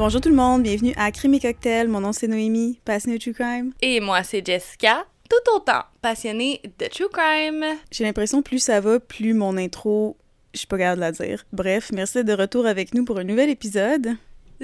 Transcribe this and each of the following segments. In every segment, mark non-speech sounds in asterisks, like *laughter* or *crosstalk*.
Bonjour tout le monde, bienvenue à Crime et Cocktail. Mon nom c'est Noémie, passionnée de True Crime. Et moi c'est Jessica, tout autant passionnée de True Crime. J'ai l'impression plus ça va, plus mon intro, je suis pas capable de la dire. Bref, merci d'être de retour avec nous pour un nouvel épisode.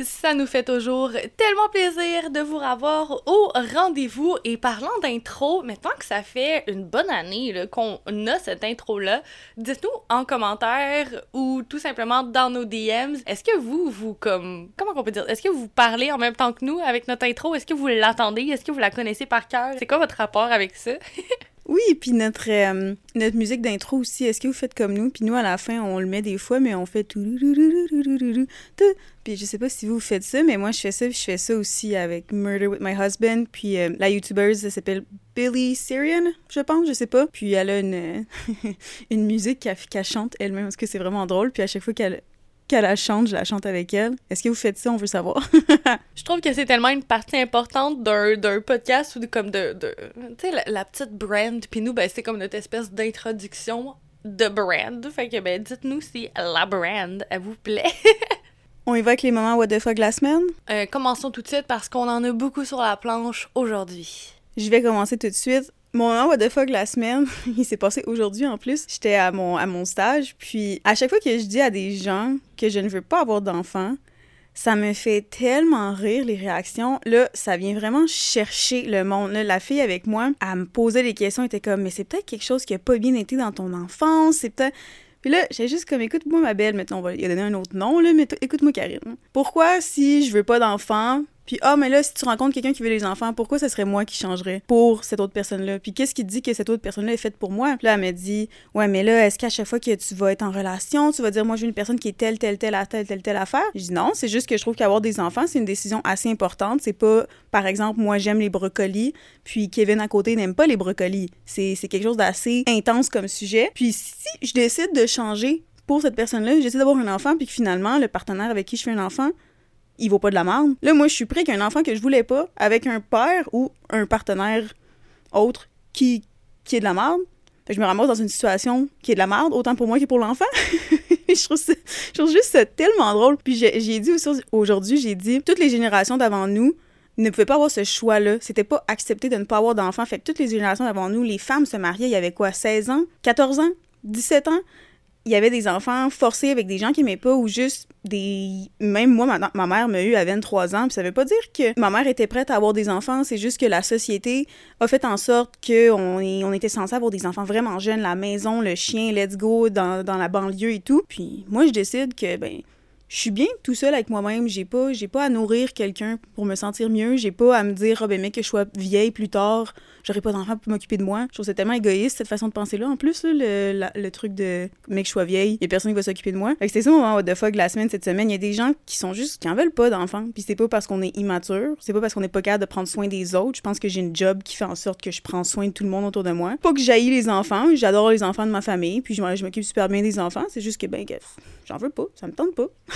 Ça nous fait toujours tellement plaisir de vous revoir au rendez-vous. Et parlant d'intro, maintenant que ça fait une bonne année qu'on a cette intro-là, dites-nous en commentaire ou tout simplement dans nos DMs, est-ce que vous, vous, comme, comment on peut dire, est-ce que vous parlez en même temps que nous avec notre intro? Est-ce que vous l'attendez? Est-ce que vous la connaissez par cœur? C'est quoi votre rapport avec ça? *laughs* Oui, puis notre, euh, notre musique d'intro aussi, est-ce que vous faites comme nous? Puis nous, à la fin, on le met des fois, mais on fait tout... Puis je sais pas si vous faites ça, mais moi, je fais ça, je fais ça aussi avec Murder with My Husband. Puis euh, la YouTuber, elle s'appelle Billy Syrian, je pense, je sais pas. Puis elle a une, *laughs* une musique qu'elle chante elle-même, parce que c'est vraiment drôle. Puis à chaque fois qu'elle qu'elle la chante, je la chante avec elle. Est-ce que vous faites ça? On veut savoir. *laughs* je trouve que c'est tellement une partie importante d'un podcast ou de, comme de... de tu sais, la, petite brand. Puis nous, ben, c'est comme notre espèce d'introduction de brand. Fait que, ben, dites-nous si la brand, elle vous plaît. *laughs* On avec les moments What the fuck la semaine? Euh, commençons tout de suite parce qu'on en a beaucoup sur la planche aujourd'hui. Je vais commencer tout de suite. Mon moment what the fuck la semaine, *laughs* il s'est passé aujourd'hui en plus. J'étais à mon, à mon stage, puis à chaque fois que je dis à des gens que je ne veux pas avoir d'enfants, ça me fait tellement rire les réactions. Là, ça vient vraiment chercher le monde. la fille avec moi, elle me posait des questions, elle était comme, mais c'est peut-être quelque chose qui a pas bien été dans ton enfance, c'est peut-être. Puis là, j'ai juste comme, écoute-moi ma belle, maintenant on va lui un autre nom, là, mais écoute-moi Karine. Pourquoi si je veux pas d'enfants, puis, ah, mais là, si tu rencontres quelqu'un qui veut les enfants, pourquoi ce serait moi qui changerais pour cette autre personne-là? Puis, qu'est-ce qui dit que cette autre personne-là est faite pour moi? Puis là, elle m'a dit, ouais, mais là, est-ce qu'à chaque fois que tu vas être en relation, tu vas dire, moi, veux une personne qui est telle, telle, telle, telle, telle, telle affaire? Je dis non, c'est juste que je trouve qu'avoir des enfants, c'est une décision assez importante. C'est pas, par exemple, moi, j'aime les brocolis, puis Kevin à côté n'aime pas les brocolis. C'est quelque chose d'assez intense comme sujet. Puis, si je décide de changer pour cette personne-là, j'essaie d'avoir un enfant, puis que finalement, le partenaire avec qui je fais un enfant, il vaut pas de la merde. Là, moi, je suis pris qu'un enfant que je voulais pas, avec un père ou un partenaire autre qui, qui est de la merde. Je me ramasse dans une situation qui est de la merde, autant pour moi que pour l'enfant. *laughs* je, trouve ça, je trouve juste ça tellement drôle. Puis j'ai dit aujourd'hui, j'ai dit, toutes les générations d'avant nous ne pouvaient pas avoir ce choix-là. C'était pas accepté de ne pas avoir d'enfants. Fait que toutes les générations d'avant nous, les femmes se mariaient, il y avait quoi, 16 ans, 14 ans, 17 ans? Il y avait des enfants forcés avec des gens qui aimaient pas ou juste des même moi ma, ma mère m'a eu à 23 ans puis ça veut pas dire que ma mère était prête à avoir des enfants c'est juste que la société a fait en sorte que on, on était censé avoir des enfants vraiment jeunes la maison le chien let's go dans, dans la banlieue et tout. Puis moi je décide que ben je suis bien tout seul avec moi-même. J'ai pas, j'ai pas à nourrir quelqu'un pour me sentir mieux. J'ai pas à me dire, oh ben mec, que je sois vieille plus tard, j'aurai pas d'enfant pour m'occuper de moi. Je trouve c'est tellement égoïste cette façon de penser là. En plus, le, le, truc de mec, je sois vieille, y a personne qui va s'occuper de moi. Fait que c'est ça mon moment what the fuck la semaine cette semaine. Il y a des gens qui sont juste, qui en veulent pas d'enfants. Puis c'est pas parce qu'on est immature, c'est pas parce qu'on est pas capable de prendre soin des autres. Je pense que j'ai une job qui fait en sorte que je prends soin de tout le monde autour de moi. Pas que j'haïs les enfants, j'adore les enfants de ma famille, puis je, m'occupe super bien des enfants. C'est juste que ben, j'en veux pas, ça me tente pas. *laughs*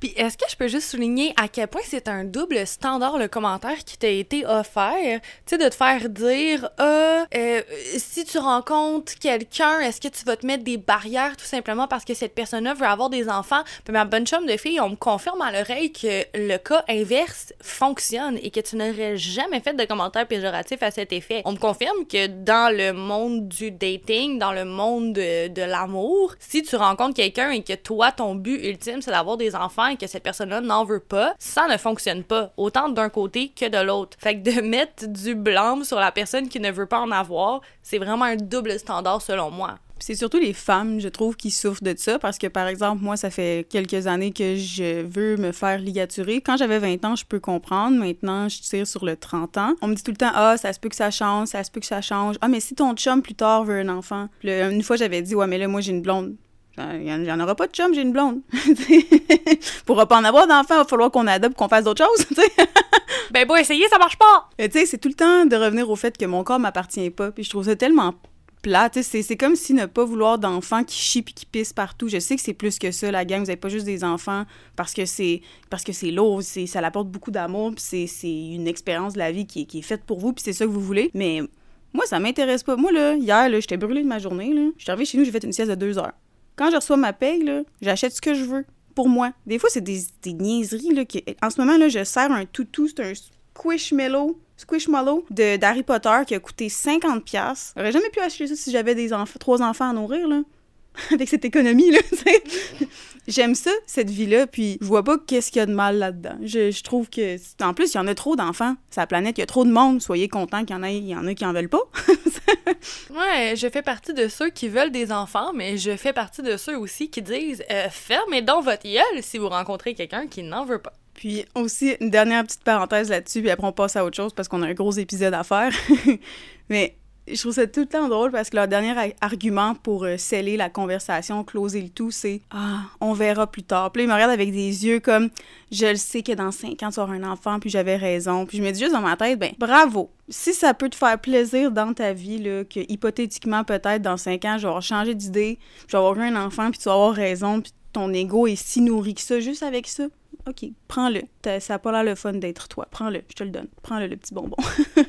Puis est-ce que je peux juste souligner à quel point c'est un double standard le commentaire qui t'a été offert, tu sais de te faire dire ah euh, si tu rencontres quelqu'un, est-ce que tu vas te mettre des barrières tout simplement parce que cette personne-là veut avoir des enfants. Puis ma bonne chum de fille, on me confirme à l'oreille que le cas inverse fonctionne et que tu n'aurais jamais fait de commentaire péjoratif à cet effet. On me confirme que dans le monde du dating, dans le monde de, de l'amour, si tu rencontres quelqu'un et que toi ton but ultime c'est d'avoir des enfants et que cette personne-là n'en veut pas, ça ne fonctionne pas, autant d'un côté que de l'autre. Fait que de *laughs* mettre du blâme sur la personne qui ne veut pas en avoir, c'est vraiment un double standard selon moi. C'est surtout les femmes, je trouve, qui souffrent de ça parce que, par exemple, moi, ça fait quelques années que je veux me faire ligaturer. Quand j'avais 20 ans, je peux comprendre. Maintenant, je tire sur le 30 ans. On me dit tout le temps, ah, ça se peut que ça change, ça se peut que ça change. Ah, mais si ton chum plus tard veut un enfant. une fois, j'avais dit, ouais, mais là, moi, j'ai une blonde. Il n'y en aura pas de chum, j'ai une blonde. *laughs* Pourra pas en avoir d'enfants, il va falloir qu'on adopte, qu'on fasse d'autres choses. *laughs* ben bon, essayer, ça marche pas. Tu sais, c'est tout le temps de revenir au fait que mon corps m'appartient pas. Puis je trouve ça tellement plat. C'est comme si ne pas vouloir d'enfants qui chient puis qui pissent partout. Je sais que c'est plus que ça, la gang. Vous n'avez pas juste des enfants parce que c'est parce que c'est lourd, ça apporte beaucoup d'amour, puis c'est une expérience de la vie qui est, qui est faite pour vous, puis c'est ça que vous voulez. Mais moi, ça m'intéresse pas. Moi, là, hier, là, j'étais brûlée de ma journée. Là. Je suis arrivée chez nous, j'ai fait une sieste de deux heures. Quand je reçois ma paye, j'achète ce que je veux. pour moi. Des fois, c'est des, niaiseries. En ce moment, là, je sers un toutou, c'est un Squishmallow. Squishmallow de d'Harry Potter qui a coûté 50 pièces. J'aurais jamais pu acheter ça si j'avais des trois enfants à nourrir là. *laughs* Avec cette économie là, J'aime ça cette vie-là puis je vois pas qu'est-ce qu'il y a de mal là-dedans. Je, je, trouve que en plus il y en a trop d'enfants sur la planète, il y a trop de monde, soyez contents qu'il y en a il y en a qui en veulent pas. *laughs* ouais, je fais partie de ceux qui veulent des enfants, mais je fais partie de ceux aussi qui disent euh, fermez donc votre gueule si vous rencontrez quelqu'un qui n'en veut pas. Puis aussi, une dernière petite parenthèse là-dessus, puis après on passe à autre chose parce qu'on a un gros épisode à faire. *laughs* Mais je trouve ça tout le temps drôle parce que leur dernier argument pour euh, sceller la conversation, closer le tout, c'est Ah, on verra plus tard. Puis là, ils me regardent avec des yeux comme Je le sais que dans cinq ans, tu auras un enfant, puis j'avais raison. Puis je me dis juste dans ma tête Ben, bravo. Si ça peut te faire plaisir dans ta vie, là, que hypothétiquement, peut-être dans cinq ans, je vais changer d'idée, je vais avoir un enfant, puis tu vas avoir raison, puis ton ego est si nourri que ça, juste avec ça, OK, prends-le. Ça n'a pas l'air le fun d'être toi. Prends-le, je te le donne. Prends-le, le petit bonbon.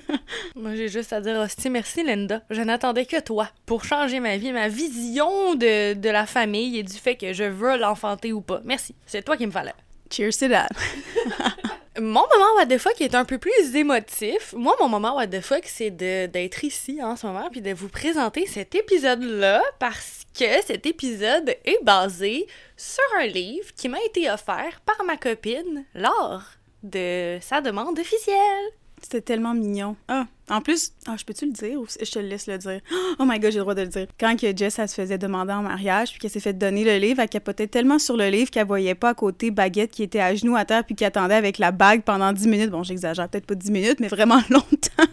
*laughs* Moi, j'ai juste à dire, hostie, merci Linda. Je n'attendais que toi pour changer ma vie, ma vision de, de la famille et du fait que je veux l'enfanter ou pas. Merci. C'est toi qui me fallait. Cheers to that. *laughs* mon moment what the fuck est un peu plus émotif. Moi, mon moment what the fuck, c'est d'être ici en ce moment puis de vous présenter cet épisode-là parce que cet épisode est basé sur un livre qui m'a été offert par ma copine lors de sa demande officielle. C'était tellement mignon. En plus, ah, je peux-tu le dire ou je te laisse le dire? Oh my god, j'ai le droit de le dire. Quand que Jess, elle se faisait demander en mariage, puis qu'elle s'est fait donner le livre, elle capotait tellement sur le livre qu'elle voyait pas à côté Baguette qui était à genoux à terre puis qui attendait avec la bague pendant 10 minutes. Bon, j'exagère peut-être pas 10 minutes, mais vraiment *laughs* longtemps.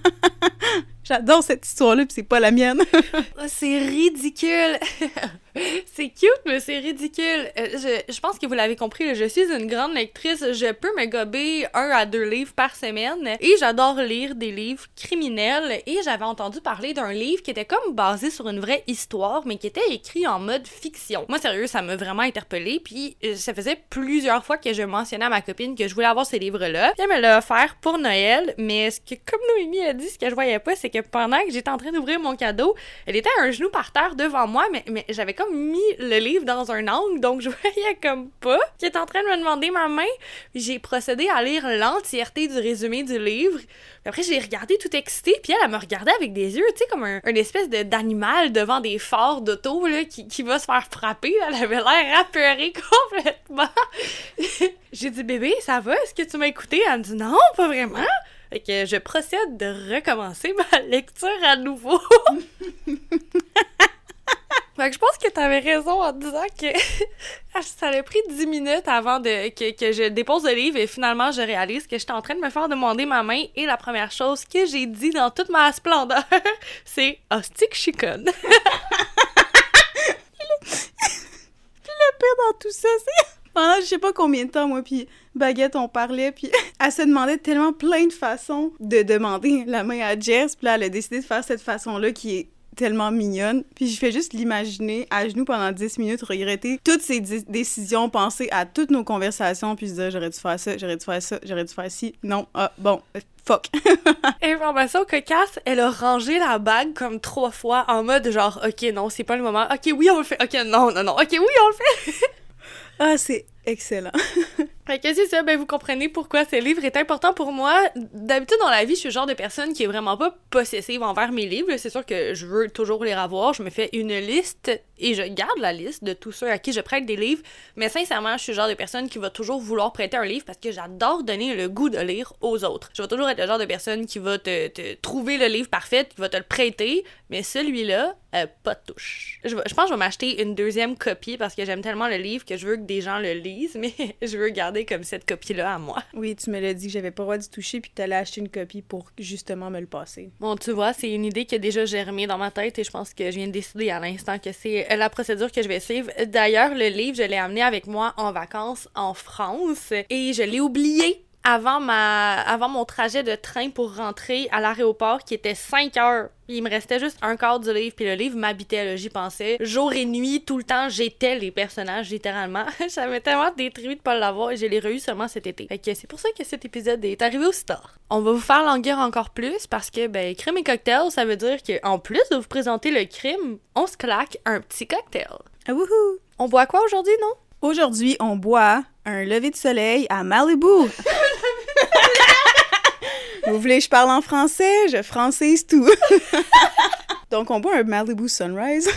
J'adore cette histoire-là, puis c'est pas la mienne. *laughs* Oh, c'est ridicule. *laughs* *laughs* c'est cute, mais c'est ridicule. Euh, je, pense que vous l'avez compris, je suis une grande lectrice. Je peux me gober un à deux livres par semaine. Et j'adore lire des livres criminels. Et j'avais entendu parler d'un livre qui était comme basé sur une vraie histoire, mais qui était écrit en mode fiction. Moi, sérieux, ça m'a vraiment interpellée. Puis euh, ça faisait plusieurs fois que je mentionnais à ma copine que je voulais avoir ces livres-là. Elle me l'a offert pour Noël. Mais ce que, comme Noémie a dit, ce que je voyais pas, c'est que pendant que j'étais en train d'ouvrir mon cadeau, elle était à un genou par terre devant moi, mais j'avais comme mis le livre dans un angle, donc je *laughs* voyais comme pas qui est en train de me demander ma main. J'ai procédé à lire l'entièreté du résumé du livre. Puis après, j'ai regardé tout excité, puis elle, me regardait avec des yeux, tu sais, comme un, espèce d'animal devant des phares d'auto, là, qui, qui va se faire frapper. Elle avait l'air apeurée *laughs* complètement. *laughs* j'ai dit, bébé, ça va? Est-ce que tu m'as écouté? Elle me dit, non, pas vraiment. Fait que je procède de recommencer ma lecture à nouveau. Fait que je pense que t'avais raison en disant que *laughs* ça a pris 10 minutes avant de, que, que, je dépose le livre et finalement je réalise que j'étais en train de me faire demander ma main et la première chose que j'ai dit dans toute ma splendeur, *laughs* c'est « Hostie que je suis conne! » Puis le pire dans tout ça, c'est *laughs* pendant je sais pas combien de temps, moi, puis Baguette, on parlait, puis elle se demandait tellement plein de façons de demander la main à Jess, puis là, elle a décidé de faire cette façon-là qui est tellement mignonne. Puis je fais juste l'imaginer à genoux pendant 10 minutes, regretter toutes ces décisions, penser à toutes nos conversations, puis se dire j'aurais dû faire ça, j'aurais dû faire ça, j'aurais dû faire ci. Non, ah, bon, fuck. *laughs* Information cocasse, elle a rangé la bague comme trois fois en mode genre, ok, non, c'est pas le moment. Ok, oui, on le fait. Ok, non, non, non. Ok, oui, on le fait. *laughs* ah, c'est excellent. *laughs* Fait que c'est ça, ben vous comprenez pourquoi ce livre est important pour moi. D'habitude dans la vie, je suis le genre de personne qui est vraiment pas possessive envers mes livres. C'est sûr que je veux toujours les avoir. Je me fais une liste et je garde la liste de tous ceux à qui je prête des livres. Mais sincèrement, je suis le genre de personne qui va toujours vouloir prêter un livre parce que j'adore donner le goût de lire aux autres. Je vais toujours être le genre de personne qui va te, te trouver le livre parfait, qui va te le prêter, mais celui-là, euh, pas de touche. Je, je pense que je vais m'acheter une deuxième copie parce que j'aime tellement le livre que je veux que des gens le lisent, mais *laughs* je veux garder comme cette copie-là à moi. Oui, tu me l'as dit que j'avais pas le droit d'y toucher puis que t'allais acheter une copie pour justement me le passer. Bon, tu vois, c'est une idée qui a déjà germé dans ma tête et je pense que je viens de décider à l'instant que c'est la procédure que je vais suivre. D'ailleurs, le livre, je l'ai amené avec moi en vacances en France et je l'ai oublié avant ma avant mon trajet de train pour rentrer à l'aéroport qui était 5 heures. Il me restait juste un quart du livre, puis le livre m'habitait, j'y pensais. Jour et nuit, tout le temps, j'étais les personnages, littéralement. *laughs* J'avais tellement détruit de pas l'avoir et je l'ai reçu seulement cet été. Fait que c'est pour ça que cet épisode est arrivé aussi tard. On va vous faire languir encore plus parce que, ben, crime et cocktail, ça veut dire qu'en plus de vous présenter le crime, on se claque un petit cocktail. Ah, wouhou! On boit quoi aujourd'hui, non? Aujourd'hui, on boit un lever de soleil à Malibu. *laughs* Vous voulez que je parle en français? Je francise tout. *laughs* Donc, on boit un Malibu Sunrise. *laughs*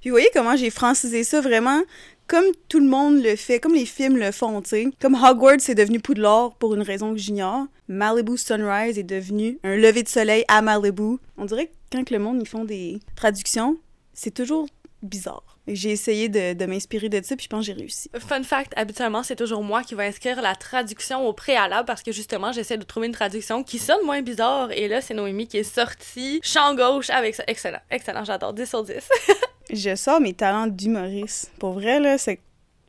Puis, vous voyez comment j'ai francisé ça vraiment? Comme tout le monde le fait, comme les films le font, tu sais. Comme Hogwarts est devenu Poudlard pour une raison que j'ignore, Malibu Sunrise est devenu un lever de soleil à Malibu. On dirait que quand le monde ils font des traductions, c'est toujours bizarre. J'ai essayé de, de m'inspirer de ça, puis je pense que j'ai réussi. Fun fact, habituellement, c'est toujours moi qui vais inscrire la traduction au préalable parce que justement, j'essaie de trouver une traduction qui sonne moins bizarre. Et là, c'est Noémie qui est sortie champ gauche avec ça. Excellent, excellent, j'adore. 10 sur 10. *laughs* je sors mes talents d'humoriste. Pour vrai, là, ce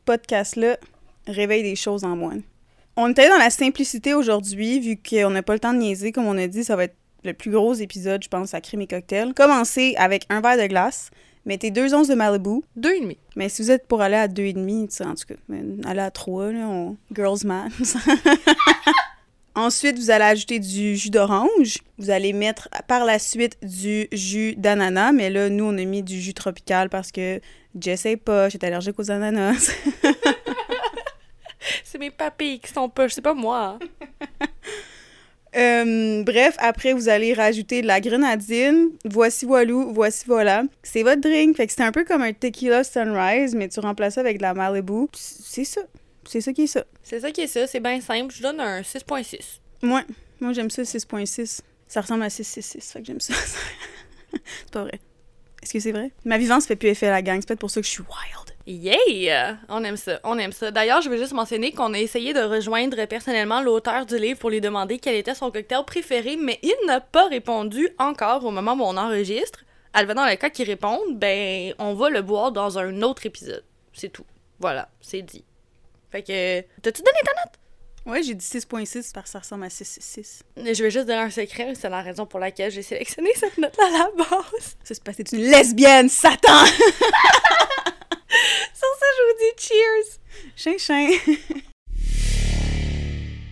podcast-là réveille des choses en moi. On était dans la simplicité aujourd'hui, vu qu'on n'a pas le temps de niaiser. Comme on a dit, ça va être le plus gros épisode, je pense, à Crime et Cocktail. Commencez avec un verre de glace, mettez deux onces de Malibu. Deux et demi. Mais si vous êtes pour aller à deux et demi, en tout cas, aller à trois, là, on... girls man. *laughs* Ensuite, vous allez ajouter du jus d'orange. Vous allez mettre par la suite du jus d'ananas. Mais là, nous, on a mis du jus tropical parce que je sais pas, j'étais allergique aux ananas. *laughs* c'est mes papilles qui sont pas, c'est pas moi. *laughs* Euh, bref, après, vous allez rajouter de la grenadine. Voici voilou, voici voilà. C'est votre drink. Fait que c'est un peu comme un tequila sunrise, mais tu remplaces ça avec de la Malibu. C'est ça. C'est ça qui est ça. C'est ça qui est ça. C'est bien simple. Je donne un 6.6. Moi, moi j'aime ça, 6.6. Ça ressemble à 666. Fait que j'aime ça. *laughs* c'est pas vrai. Est-ce que c'est vrai? Ma vivance fait plus effet à la gang. C'est peut-être pour ça que je suis wild. Yeah! On aime ça, on aime ça. D'ailleurs, je veux juste mentionner qu'on a essayé de rejoindre personnellement l'auteur du livre pour lui demander quel était son cocktail préféré, mais il n'a pas répondu encore au moment où on enregistre. dans le cas qu'il réponde, ben, on va le boire dans un autre épisode. C'est tout. Voilà, c'est dit. Fait que, t'as-tu donné ta note? Ouais, j'ai dit 6.6 parce que ça ressemble à 6.6. Je vais juste donner un secret, c'est la raison pour laquelle j'ai sélectionné cette note-là à la base. C'est parce que t'es une lesbienne, Satan! *laughs* *laughs* Sur ça, je vous dis cheers! Chien, chien! *laughs*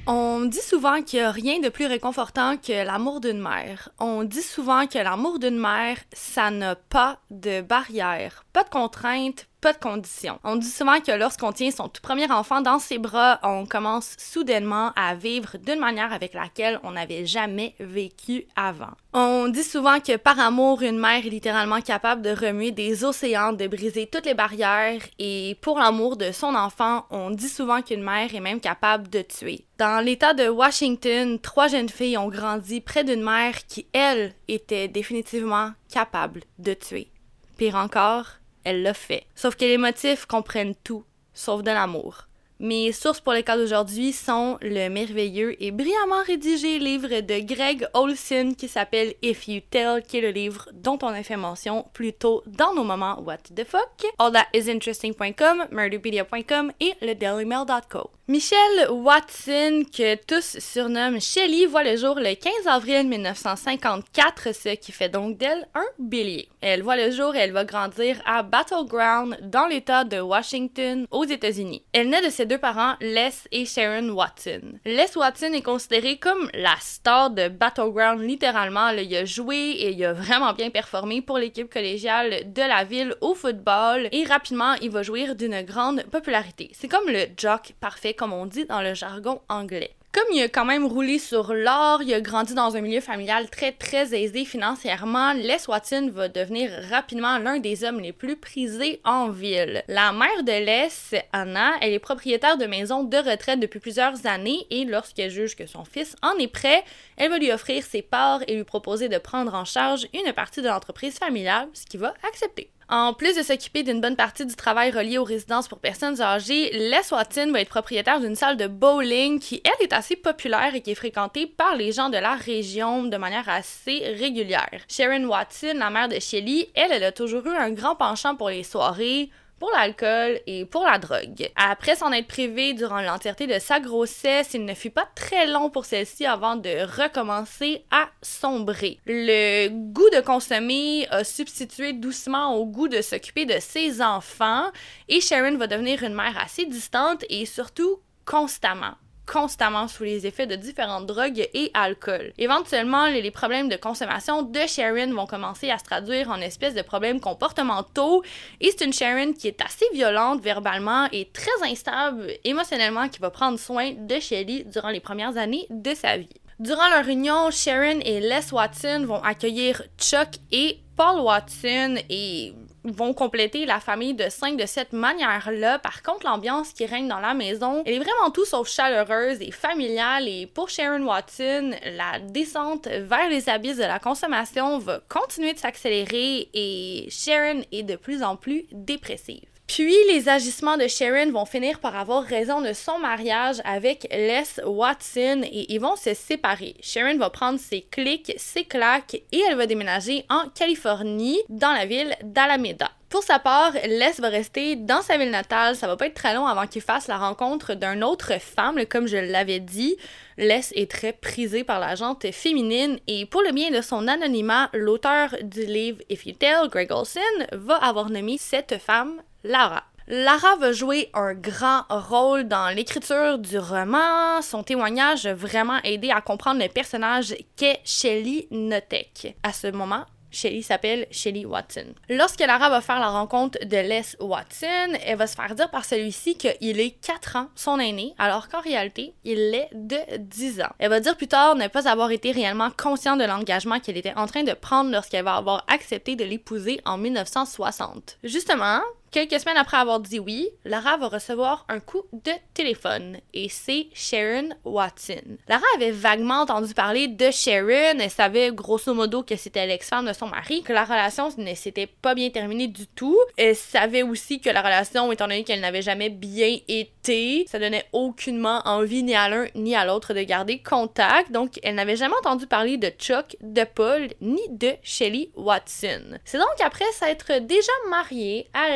On dit souvent qu'il n'y a rien de plus réconfortant que l'amour d'une mère. On dit souvent que l'amour d'une mère, ça n'a pas de barrière, pas de contraintes, pas de conditions. On dit souvent que lorsqu'on tient son tout premier enfant dans ses bras, on commence soudainement à vivre d'une manière avec laquelle on n'avait jamais vécu avant. On dit souvent que par amour, une mère est littéralement capable de remuer des océans, de briser toutes les barrières et pour l'amour de son enfant, on dit souvent qu'une mère est même capable de tuer. Dans l'État de Washington, trois jeunes filles ont grandi près d'une mère qui, elle, était définitivement capable de tuer. Pire encore, elle l'a fait. Sauf que les motifs comprennent tout, sauf de l'amour. Mes sources pour les cas d'aujourd'hui sont le merveilleux et brillamment rédigé livre de Greg Olson qui s'appelle If You Tell, qui est le livre dont on a fait mention plus tôt dans nos moments What the fuck, allthatisinteresting.com, murderpedia.com et le dailymail.co. Michelle Watson, que tous surnomment Shelly, voit le jour le 15 avril 1954, ce qui fait donc d'elle un bélier. Elle voit le jour et elle va grandir à Battleground, dans l'État de Washington, aux États-Unis. Elle naît de ses deux parents, Les et Sharon Watson. Les Watson est considéré comme la star de Battleground, littéralement. il a joué et il a vraiment bien performé pour l'équipe collégiale de la ville au football et rapidement, il va jouir d'une grande popularité. C'est comme le jock parfait comme on dit dans le jargon anglais. Comme il a quand même roulé sur l'or, il a grandi dans un milieu familial très très aisé financièrement, Les Watson va devenir rapidement l'un des hommes les plus prisés en ville. La mère de Les, Anna, elle est propriétaire de maison de retraite depuis plusieurs années et lorsqu'elle juge que son fils en est prêt, elle va lui offrir ses parts et lui proposer de prendre en charge une partie de l'entreprise familiale, ce qu'il va accepter. En plus de s'occuper d'une bonne partie du travail relié aux résidences pour personnes âgées, Les Watson va être propriétaire d'une salle de bowling qui, elle, est assez populaire et qui est fréquentée par les gens de la région de manière assez régulière. Sharon Watson, la mère de Shelly, elle, elle a toujours eu un grand penchant pour les soirées, pour l'alcool et pour la drogue. Après s'en être privé durant l'entièreté de sa grossesse, il ne fut pas très long pour celle-ci avant de recommencer à sombrer. Le goût de consommer a substitué doucement au goût de s'occuper de ses enfants et Sharon va devenir une mère assez distante et surtout constamment constamment sous les effets de différentes drogues et alcool. Éventuellement, les problèmes de consommation de Sharon vont commencer à se traduire en espèces de problèmes comportementaux et c'est une Sharon qui est assez violente verbalement et très instable émotionnellement qui va prendre soin de Shelly durant les premières années de sa vie. Durant leur union, Sharon et Les Watson vont accueillir Chuck et Paul Watson et vont compléter la famille de cinq de cette manière-là. Par contre, l'ambiance qui règne dans la maison, elle est vraiment tout sauf chaleureuse et familiale. Et pour Sharon Watson, la descente vers les abysses de la consommation va continuer de s'accélérer et Sharon est de plus en plus dépressive. Puis les agissements de Sharon vont finir par avoir raison de son mariage avec Les Watson et ils vont se séparer. Sharon va prendre ses clics, ses claques et elle va déménager en Californie dans la ville d'Alameda. Pour sa part, Les va rester dans sa ville natale. Ça va pas être très long avant qu'il fasse la rencontre d'une autre femme. Comme je l'avais dit, Les est très prisé par la gente féminine et pour le bien de son anonymat, l'auteur du livre If You Tell, Greg Olson, va avoir nommé cette femme Lara. Lara va jouer un grand rôle dans l'écriture du roman. Son témoignage a vraiment aidé à comprendre le personnage qu'est Shelly Notek. À ce moment, Shelly s'appelle Shelly Watson. Lorsque Lara va faire la rencontre de Les Watson, elle va se faire dire par celui-ci qu'il est 4 ans son aîné, alors qu'en réalité, il est de 10 ans. Elle va dire plus tard ne pas avoir été réellement consciente de l'engagement qu'elle était en train de prendre lorsqu'elle va avoir accepté de l'épouser en 1960. Justement, Quelques semaines après avoir dit oui, Lara va recevoir un coup de téléphone et c'est Sharon Watson. Lara avait vaguement entendu parler de Sharon, elle savait grosso modo que c'était l'ex-femme de son mari, que la relation ne s'était pas bien terminée du tout. Elle savait aussi que la relation, étant donné qu'elle n'avait jamais bien été, ça donnait aucunement envie ni à l'un ni à l'autre de garder contact, donc elle n'avait jamais entendu parler de Chuck, de Paul, ni de Shelly Watson. C'est donc après s'être déjà mariée à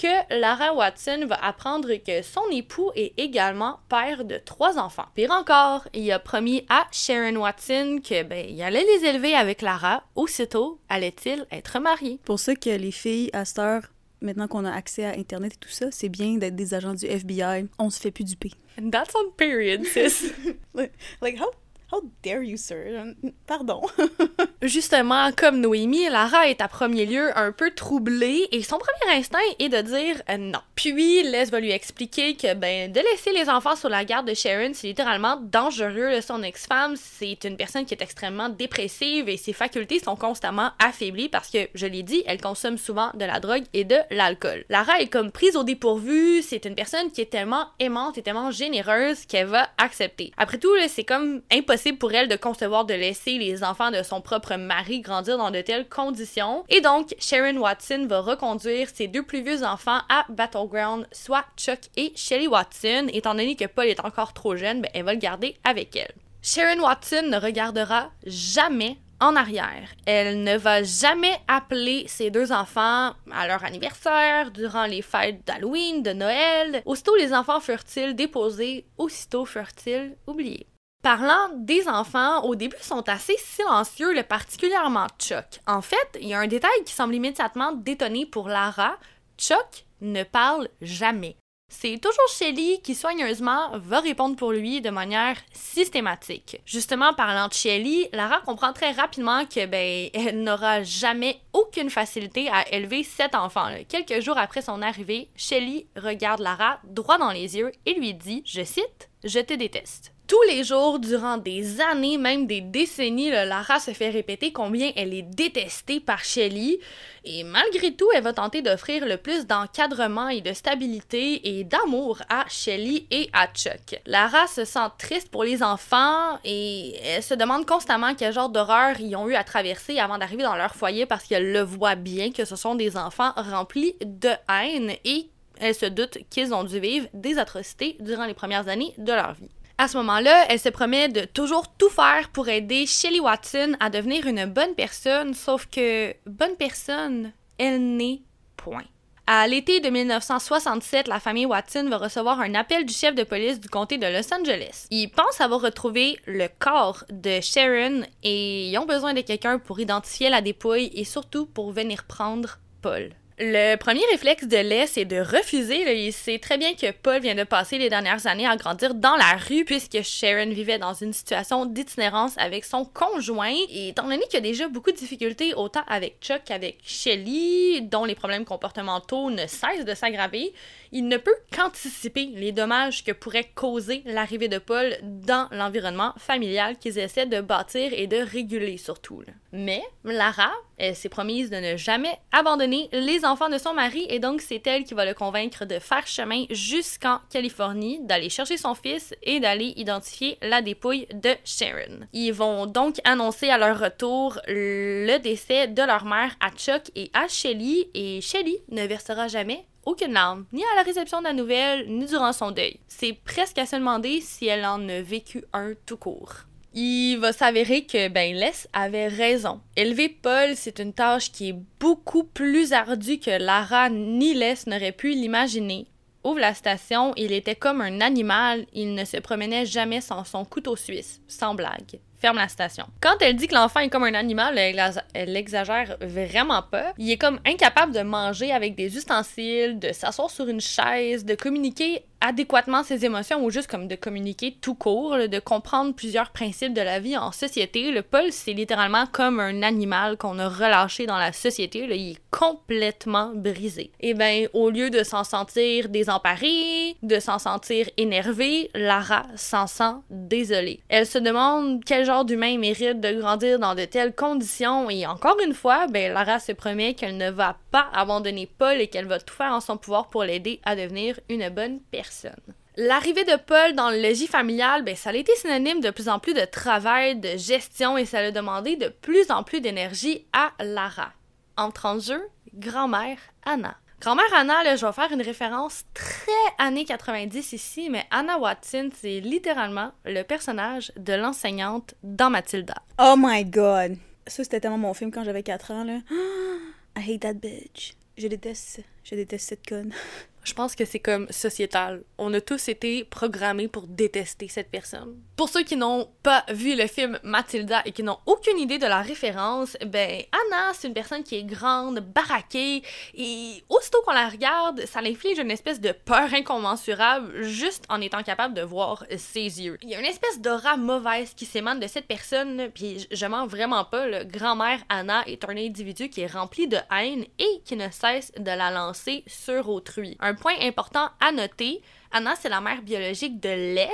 que Lara Watson va apprendre que son époux est également père de trois enfants? Pire encore, il a promis à Sharon Watson que ben il allait les élever avec Lara. Aussitôt allait-il être marié? Pour ça que les filles à cette heure maintenant qu'on a accès à Internet et tout ça, c'est bien d'être des agents du FBI. On se fait plus duper. And that's on period, sis. *laughs* like, how How dare you, sir? Pardon. *laughs* Justement, comme Noémie, Lara est à premier lieu un peu troublée et son premier instinct est de dire euh, non. Puis, Les va lui expliquer que ben, de laisser les enfants sous la garde de Sharon, c'est littéralement dangereux. Son ex-femme, c'est une personne qui est extrêmement dépressive et ses facultés sont constamment affaiblies parce que, je l'ai dit, elle consomme souvent de la drogue et de l'alcool. Lara est comme prise au dépourvu, c'est une personne qui est tellement aimante et tellement généreuse qu'elle va accepter. Après tout, c'est comme impossible pour elle de concevoir de laisser les enfants de son propre mari grandir dans de telles conditions. Et donc, Sharon Watson va reconduire ses deux plus vieux enfants à Battleground, soit Chuck et Shelly Watson. Étant donné que Paul est encore trop jeune, ben, elle va le garder avec elle. Sharon Watson ne regardera jamais en arrière. Elle ne va jamais appeler ses deux enfants à leur anniversaire, durant les fêtes d'Halloween, de Noël. Aussitôt les enfants furent-ils déposés, aussitôt furent-ils oubliés? Parlant des enfants, au début sont assez silencieux, le particulièrement Chuck. En fait, il y a un détail qui semble immédiatement détonner pour Lara. Chuck ne parle jamais. C'est toujours Shelly qui soigneusement va répondre pour lui de manière systématique. Justement, parlant de Shelly, Lara comprend très rapidement que ben elle n'aura jamais aucune facilité à élever cet enfant. Quelques jours après son arrivée, Shelly regarde Lara droit dans les yeux et lui dit, je cite, "Je te déteste." Tous les jours, durant des années, même des décennies, Lara se fait répéter combien elle est détestée par Shelly. Et malgré tout, elle va tenter d'offrir le plus d'encadrement et de stabilité et d'amour à Shelly et à Chuck. Lara se sent triste pour les enfants et elle se demande constamment quel genre d'horreur ils ont eu à traverser avant d'arriver dans leur foyer parce qu'elle le voit bien que ce sont des enfants remplis de haine et elle se doute qu'ils ont dû vivre des atrocités durant les premières années de leur vie. À ce moment-là, elle se promet de toujours tout faire pour aider Shelly Watson à devenir une bonne personne, sauf que bonne personne, elle n'est point. À l'été de 1967, la famille Watson va recevoir un appel du chef de police du comté de Los Angeles. Ils pensent avoir retrouvé le corps de Sharon et ils ont besoin de quelqu'un pour identifier la dépouille et surtout pour venir prendre Paul. Le premier réflexe de Les, c'est de refuser. Il sait très bien que Paul vient de passer les dernières années à grandir dans la rue puisque Sharon vivait dans une situation d'itinérance avec son conjoint. Et étant donné qu'il y a déjà beaucoup de difficultés autant avec Chuck qu'avec Shelly, dont les problèmes comportementaux ne cessent de s'aggraver, il ne peut qu'anticiper les dommages que pourrait causer l'arrivée de Paul dans l'environnement familial qu'ils essaient de bâtir et de réguler surtout. Mais Lara, elle s'est promise de ne jamais abandonner les enfants de son mari et donc c'est elle qui va le convaincre de faire chemin jusqu'en Californie, d'aller chercher son fils et d'aller identifier la dépouille de Sharon. Ils vont donc annoncer à leur retour le décès de leur mère à Chuck et à Shelly et Shelly ne versera jamais aucune larme, ni à la réception de la nouvelle, ni durant son deuil. C'est presque à se demander si elle en a vécu un tout court. Il va s'avérer que, ben, Les avait raison. Élever Paul, c'est une tâche qui est beaucoup plus ardue que Lara ni Les n'auraient pu l'imaginer. Ouvre la station, il était comme un animal, il ne se promenait jamais sans son couteau suisse, sans blague ferme la station. Quand elle dit que l'enfant est comme un animal, elle, exagère vraiment pas. Il est comme incapable de manger avec des ustensiles, de s'asseoir sur une chaise, de communiquer adéquatement ses émotions ou juste comme de communiquer tout court, de comprendre plusieurs principes de la vie en société. Le Paul, c'est littéralement comme un animal qu'on a relâché dans la société. il est complètement brisé. Et eh ben, au lieu de s'en sentir désemparé, de s'en sentir énervé, Lara s'en sent désolée. Elle se demande quel genre d'humain mérite de grandir dans de telles conditions et encore une fois, ben, Lara se promet qu'elle ne va pas abandonner Paul et qu'elle va tout faire en son pouvoir pour l'aider à devenir une bonne personne. L'arrivée de Paul dans le logis familial, ben, ça a été synonyme de plus en plus de travail, de gestion et ça a demandé de plus en plus d'énergie à Lara. Entre en jeu, grand-mère Anna. Grand-mère Anna, là, je vais faire une référence très années 90 ici, mais Anna Watson, c'est littéralement le personnage de l'enseignante dans Mathilda. Oh my god! Ça, c'était tellement mon film quand j'avais 4 ans, là. *gasps* I hate that bitch. Je déteste, je déteste cette conne. *laughs* Je pense que c'est comme sociétal. On a tous été programmés pour détester cette personne. Pour ceux qui n'ont pas vu le film Mathilda et qui n'ont aucune idée de la référence, ben Anna, c'est une personne qui est grande, baraquée, et aussitôt qu'on la regarde, ça l'inflige une espèce de peur incommensurable juste en étant capable de voir ses yeux. Il y a une espèce d'aura mauvaise qui s'émane de cette personne, puis je mens vraiment pas, le grand-mère Anna est un individu qui est rempli de haine et qui ne cesse de la lancer sur autrui. Point important à noter, Anna, c'est la mère biologique de Les,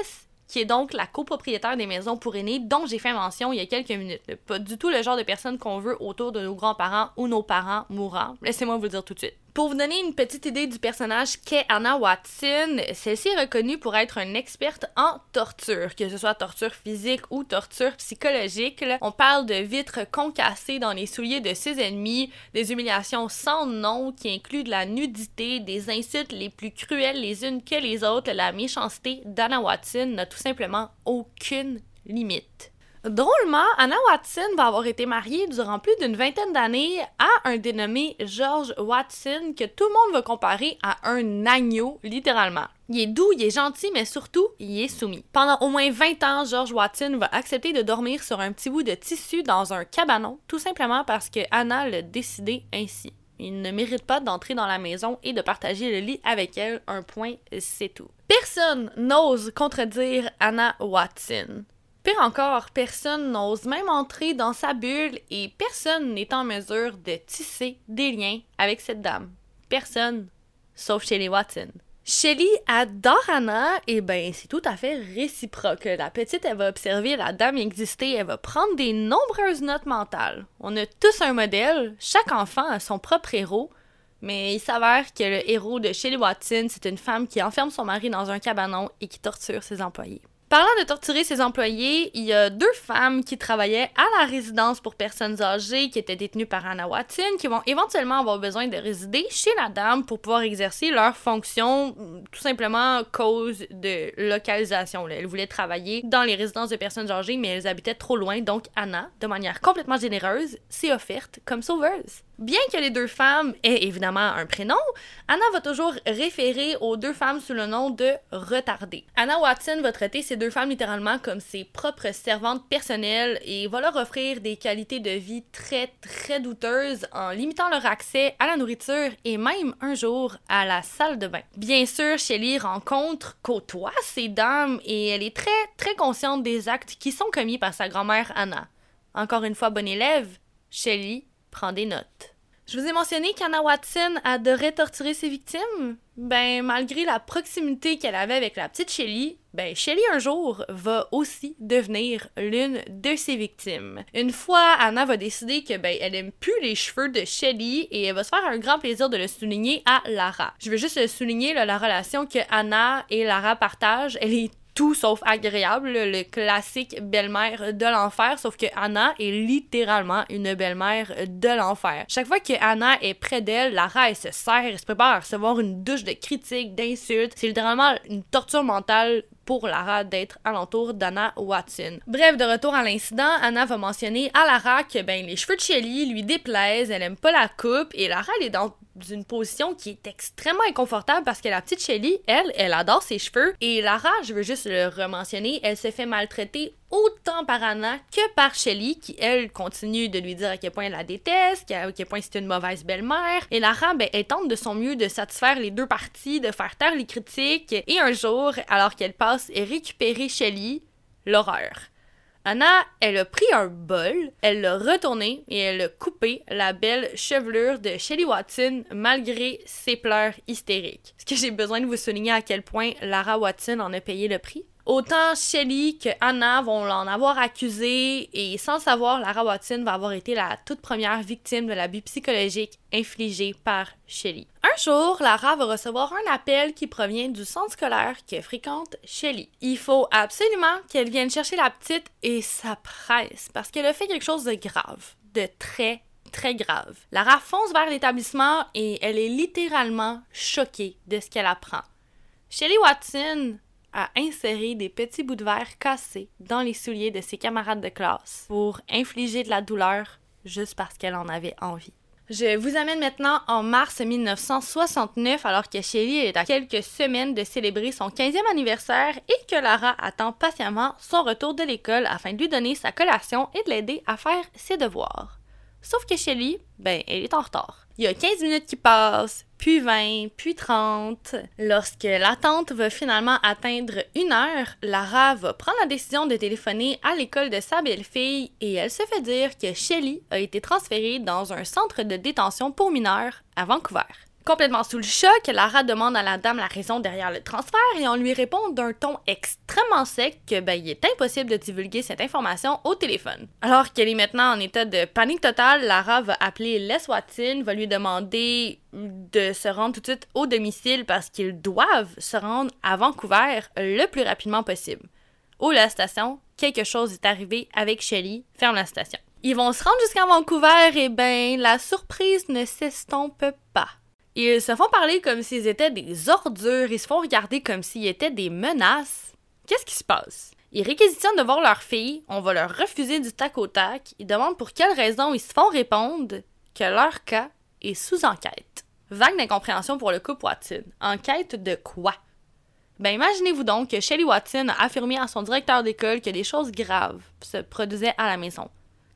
qui est donc la copropriétaire des maisons pour aînés dont j'ai fait mention il y a quelques minutes. Pas du tout le genre de personne qu'on veut autour de nos grands-parents ou nos parents mourants. Laissez-moi vous le dire tout de suite. Pour vous donner une petite idée du personnage qu'est Anna Watson, celle-ci est reconnue pour être une experte en torture, que ce soit torture physique ou torture psychologique. On parle de vitres concassées dans les souliers de ses ennemis, des humiliations sans nom qui incluent de la nudité, des insultes les plus cruelles les unes que les autres. La méchanceté d'Anna Watson n'a tout simplement aucune limite. Drôlement, Anna Watson va avoir été mariée durant plus d'une vingtaine d'années à un dénommé George Watson que tout le monde va comparer à un agneau, littéralement. Il est doux, il est gentil, mais surtout, il est soumis. Pendant au moins 20 ans, George Watson va accepter de dormir sur un petit bout de tissu dans un cabanon, tout simplement parce que Anna l'a décidé ainsi. Il ne mérite pas d'entrer dans la maison et de partager le lit avec elle, un point, c'est tout. Personne n'ose contredire Anna Watson. Pire encore, personne n'ose même entrer dans sa bulle et personne n'est en mesure de tisser des liens avec cette dame. Personne, sauf Shelly Watson. Shelly adore Anna, et ben c'est tout à fait réciproque. La petite, elle va observer la dame exister, elle va prendre des nombreuses notes mentales. On a tous un modèle, chaque enfant a son propre héros, mais il s'avère que le héros de Shelly Watson, c'est une femme qui enferme son mari dans un cabanon et qui torture ses employés. Parlant de torturer ses employés, il y a deux femmes qui travaillaient à la résidence pour personnes âgées qui étaient détenues par Anna Watson qui vont éventuellement avoir besoin de résider chez la dame pour pouvoir exercer leur fonction, tout simplement cause de localisation. Elles voulaient travailler dans les résidences de personnes âgées, mais elles habitaient trop loin, donc Anna, de manière complètement généreuse, s'est offerte comme sauveuse. Bien que les deux femmes aient évidemment un prénom, Anna va toujours référer aux deux femmes sous le nom de retardées. Anna Watson va traiter ces deux femmes littéralement comme ses propres servantes personnelles et va leur offrir des qualités de vie très très douteuses en limitant leur accès à la nourriture et même un jour à la salle de bain. Bien sûr, Shelley rencontre, côtoie ces dames et elle est très très consciente des actes qui sont commis par sa grand-mère Anna. Encore une fois, bonne élève, Shelley des notes. Je vous ai mentionné qu'Anna Watson adorait torturer ses victimes. Ben, malgré la proximité qu'elle avait avec la petite Shelly, ben, Shelly un jour va aussi devenir l'une de ses victimes. Une fois, Anna va décider que, ben, elle aime plus les cheveux de Shelly et elle va se faire un grand plaisir de le souligner à Lara. Je veux juste souligner la relation que Anna et Lara partagent. Elle est tout sauf agréable, le classique belle-mère de l'enfer, sauf que Anna est littéralement une belle-mère de l'enfer. Chaque fois que Anna est près d'elle, Lara, elle se serre, se prépare à recevoir une douche de critiques, d'insultes. C'est littéralement une torture mentale pour Lara d'être alentour d'Anna Watson. Bref, de retour à l'incident, Anna va mentionner à Lara que ben les cheveux de Shelly lui déplaisent, elle aime pas la coupe et Lara elle est dans d'une position qui est extrêmement inconfortable parce que la petite Shelly, elle, elle adore ses cheveux. Et Lara, je veux juste le rementionner, elle se fait maltraiter autant par Anna que par Shelly, qui elle continue de lui dire à quel point elle la déteste, à quel point c'est une mauvaise belle-mère. Et Lara, ben, elle tente de son mieux de satisfaire les deux parties, de faire taire les critiques. Et un jour, alors qu'elle passe et récupérer Shelly, l'horreur. Anna, elle a pris un bol, elle l'a retourné et elle a coupé la belle chevelure de Shelly Watson malgré ses pleurs hystériques. Est-ce que j'ai besoin de vous souligner à quel point Lara Watson en a payé le prix? Autant Shelly que Anna vont l'en avoir accusé et sans savoir, Lara Watson va avoir été la toute première victime de l'abus psychologique infligé par Shelly. Un jour, Lara va recevoir un appel qui provient du centre scolaire que fréquente Shelly. Il faut absolument qu'elle vienne chercher la petite et ça presse parce qu'elle a fait quelque chose de grave, de très très grave. Lara fonce vers l'établissement et elle est littéralement choquée de ce qu'elle apprend. Shelly Watson à insérer des petits bouts de verre cassés dans les souliers de ses camarades de classe pour infliger de la douleur juste parce qu'elle en avait envie. Je vous amène maintenant en mars 1969 alors que Shelly est à quelques semaines de célébrer son 15e anniversaire et que Lara attend patiemment son retour de l'école afin de lui donner sa collation et de l'aider à faire ses devoirs. Sauf que Shelly, ben, elle est en retard. Il y a 15 minutes qui passent, puis 20, puis 30. Lorsque l'attente va finalement atteindre une heure, Lara va prendre la décision de téléphoner à l'école de sa belle-fille et elle se fait dire que Shelly a été transférée dans un centre de détention pour mineurs à Vancouver. Complètement sous le choc, Lara demande à la dame la raison derrière le transfert et on lui répond d'un ton extrêmement sec que ben, il est impossible de divulguer cette information au téléphone. Alors qu'elle est maintenant en état de panique totale, Lara va appeler Les Watson, va lui demander de se rendre tout de suite au domicile parce qu'ils doivent se rendre à Vancouver le plus rapidement possible. Où la station, quelque chose est arrivé avec Shelly, ferme la station. Ils vont se rendre jusqu'à Vancouver et ben la surprise ne s'estompe pas. Ils se font parler comme s'ils étaient des ordures, ils se font regarder comme s'ils étaient des menaces. Qu'est-ce qui se passe? Ils réquisitionnent de voir leur fille, on va leur refuser du tac au tac, ils demandent pour quelle raison ils se font répondre que leur cas est sous enquête. Vague d'incompréhension pour le couple Watson. Enquête de quoi? Ben imaginez-vous donc que Shelly Watson a affirmé à son directeur d'école que des choses graves se produisaient à la maison.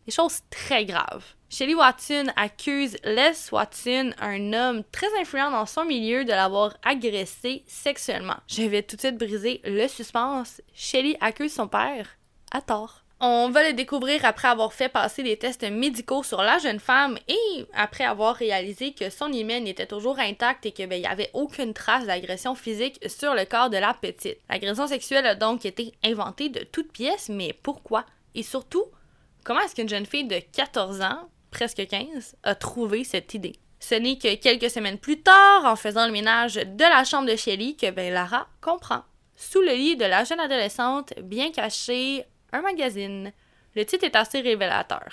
Des choses très graves. Shelly Watson accuse Les Watson, un homme très influent dans son milieu, de l'avoir agressé sexuellement. Je vais tout de suite briser le suspense. Shelly accuse son père à tort. On va le découvrir après avoir fait passer des tests médicaux sur la jeune femme et après avoir réalisé que son hymen était toujours intact et qu'il ben, n'y avait aucune trace d'agression physique sur le corps de la petite. L'agression sexuelle a donc été inventée de toutes pièces, mais pourquoi? Et surtout, comment est-ce qu'une jeune fille de 14 ans presque 15, a trouvé cette idée. Ce n'est que quelques semaines plus tard, en faisant le ménage de la chambre de Shelly, que ben Lara comprend. Sous le lit de la jeune adolescente, bien caché, un magazine. Le titre est assez révélateur.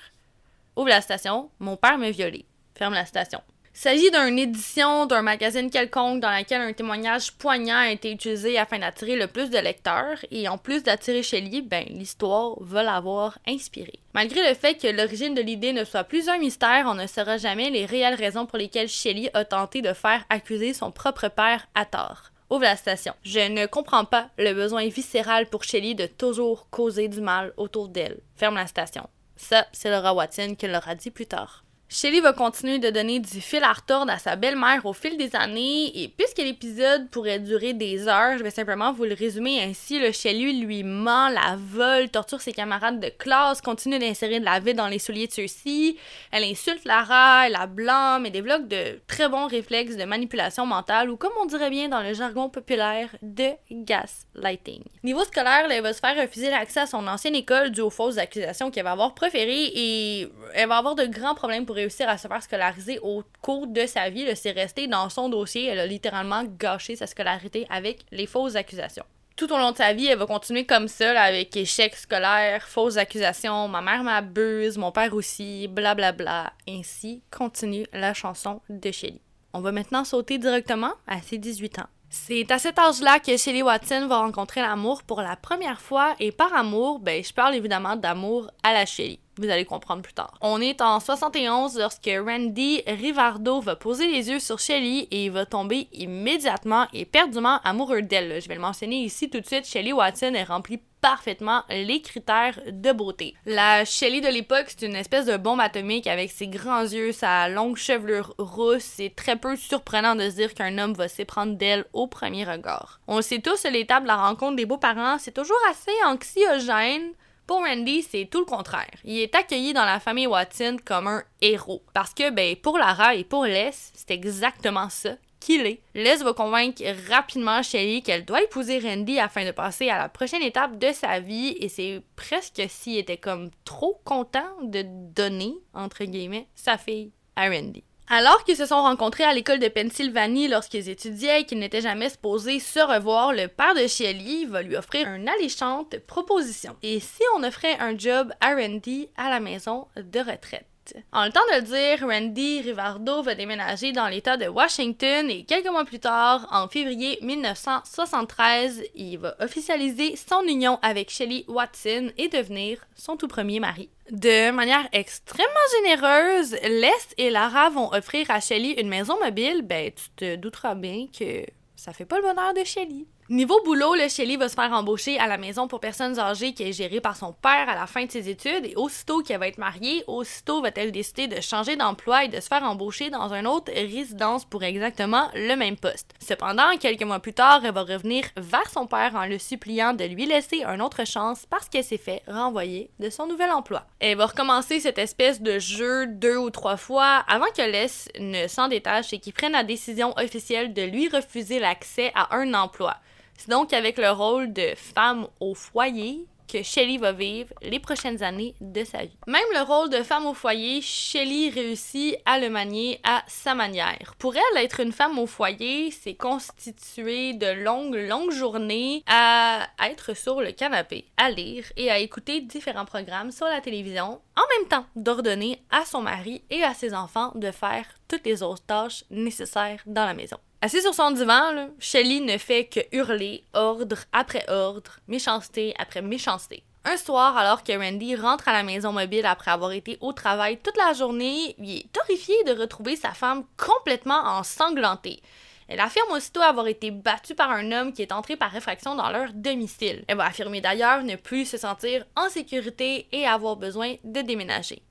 Ouvre la station, mon père m'a violé. Ferme la station. Il s'agit d'une édition d'un magazine quelconque dans laquelle un témoignage poignant a été utilisé afin d'attirer le plus de lecteurs, et en plus d'attirer Shelley, ben, l'histoire va l'avoir inspiré. Malgré le fait que l'origine de l'idée ne soit plus un mystère, on ne saura jamais les réelles raisons pour lesquelles Shelley a tenté de faire accuser son propre père à tort. Ouvre la station. Je ne comprends pas le besoin viscéral pour Shelley de toujours causer du mal autour d'elle. Ferme la station. Ça, c'est Laura Watson qui l'aura dit plus tard. Shelley va continuer de donner du fil à retordre à sa belle-mère au fil des années, et puisque l'épisode pourrait durer des heures, je vais simplement vous le résumer ainsi. Le Shelley lui ment, la vole, torture ses camarades de classe, continue d'insérer de la vie dans les souliers de ceux-ci, elle insulte Lara, elle la blâme et développe de très bons réflexes de manipulation mentale, ou comme on dirait bien dans le jargon populaire, de gaslighting. Niveau scolaire, elle va se faire refuser l'accès à son ancienne école dû aux fausses accusations qu'elle va avoir proférées, et elle va avoir de grands problèmes pour réussir à se faire scolariser au cours de sa vie. C'est resté dans son dossier. Elle a littéralement gâché sa scolarité avec les fausses accusations. Tout au long de sa vie, elle va continuer comme ça, avec échecs scolaires, fausses accusations, ma mère m'abuse, mon père aussi, blablabla. Bla, bla. Ainsi continue la chanson de Shelly. On va maintenant sauter directement à ses 18 ans. C'est à cet âge-là que Shelley Watson va rencontrer l'amour pour la première fois et par amour, ben je parle évidemment d'amour à la Shelley. Vous allez comprendre plus tard. On est en 71 lorsque Randy Rivardo va poser les yeux sur Shelly et il va tomber immédiatement et perdument amoureux d'elle. Je vais le mentionner ici tout de suite. Shelly Watson est remplie parfaitement les critères de beauté. La Shelly de l'époque, c'est une espèce de bombe atomique avec ses grands yeux, sa longue chevelure rousse. C'est très peu surprenant de se dire qu'un homme va s'éprendre d'elle au premier regard. On sait tous, l'étape de la rencontre des beaux-parents, c'est toujours assez anxiogène. Pour Randy, c'est tout le contraire. Il est accueilli dans la famille Watson comme un héros. Parce que, ben, pour Lara et pour Les, c'est exactement ça qu'il est. Les va convaincre rapidement Shelly qu'elle doit épouser Randy afin de passer à la prochaine étape de sa vie et c'est presque s'il était comme trop content de donner, entre guillemets, sa fille à Randy. Alors qu'ils se sont rencontrés à l'école de Pennsylvanie lorsqu'ils étudiaient et qu'ils n'étaient jamais supposés se revoir, le père de Shelley va lui offrir une alléchante proposition. Et si on offrait un job Randy à la maison de retraite? En le temps de le dire, Randy Rivardo va déménager dans l'État de Washington et quelques mois plus tard, en février 1973, il va officialiser son union avec Shelley Watson et devenir son tout premier mari. De manière extrêmement généreuse, Les et Lara vont offrir à Shelley une maison mobile. Ben, tu te douteras bien que ça fait pas le bonheur de Shelley. Niveau boulot, le Shelly va se faire embaucher à la maison pour personnes âgées qui est gérée par son père à la fin de ses études et aussitôt qu'elle va être mariée, aussitôt va-t-elle décider de changer d'emploi et de se faire embaucher dans une autre résidence pour exactement le même poste. Cependant, quelques mois plus tard, elle va revenir vers son père en le suppliant de lui laisser une autre chance parce qu'elle s'est fait renvoyer de son nouvel emploi. Elle va recommencer cette espèce de jeu deux ou trois fois avant que Les ne s'en détache et qu'il prenne la décision officielle de lui refuser l'accès à un emploi. C'est donc avec le rôle de femme au foyer que Shelly va vivre les prochaines années de sa vie. Même le rôle de femme au foyer, Shelly réussit à le manier à sa manière. Pour elle, être une femme au foyer, c'est constituer de longues, longues journées à être sur le canapé, à lire et à écouter différents programmes sur la télévision, en même temps d'ordonner à son mari et à ses enfants de faire toutes les autres tâches nécessaires dans la maison. Assis sur son divan, Shelly ne fait que hurler ordre après ordre, méchanceté après méchanceté. Un soir, alors que Randy rentre à la maison mobile après avoir été au travail toute la journée, il est horrifié de retrouver sa femme complètement ensanglantée. Elle affirme aussitôt avoir été battue par un homme qui est entré par réfraction dans leur domicile. Elle va affirmer d'ailleurs ne plus se sentir en sécurité et avoir besoin de déménager.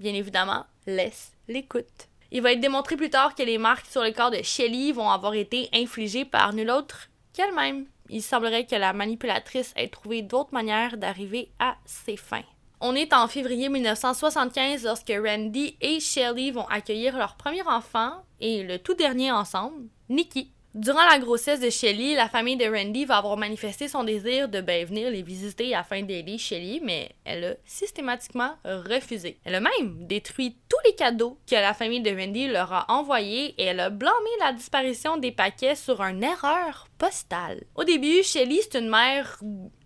Bien évidemment, laisse l'écoute. Il va être démontré plus tard que les marques sur le corps de Shelly vont avoir été infligées par nul autre qu'elle-même. Il semblerait que la manipulatrice ait trouvé d'autres manières d'arriver à ses fins. On est en février 1975 lorsque Randy et Shelly vont accueillir leur premier enfant et le tout dernier ensemble, Nikki. Durant la grossesse de Shelly, la famille de Randy va avoir manifesté son désir de ben, venir les visiter afin d'aider Shelly, mais elle a systématiquement refusé. Elle a même détruit tous les cadeaux que la famille de Randy leur a envoyés et elle a blâmé la disparition des paquets sur une erreur postale. Au début, Shelly, c'est une mère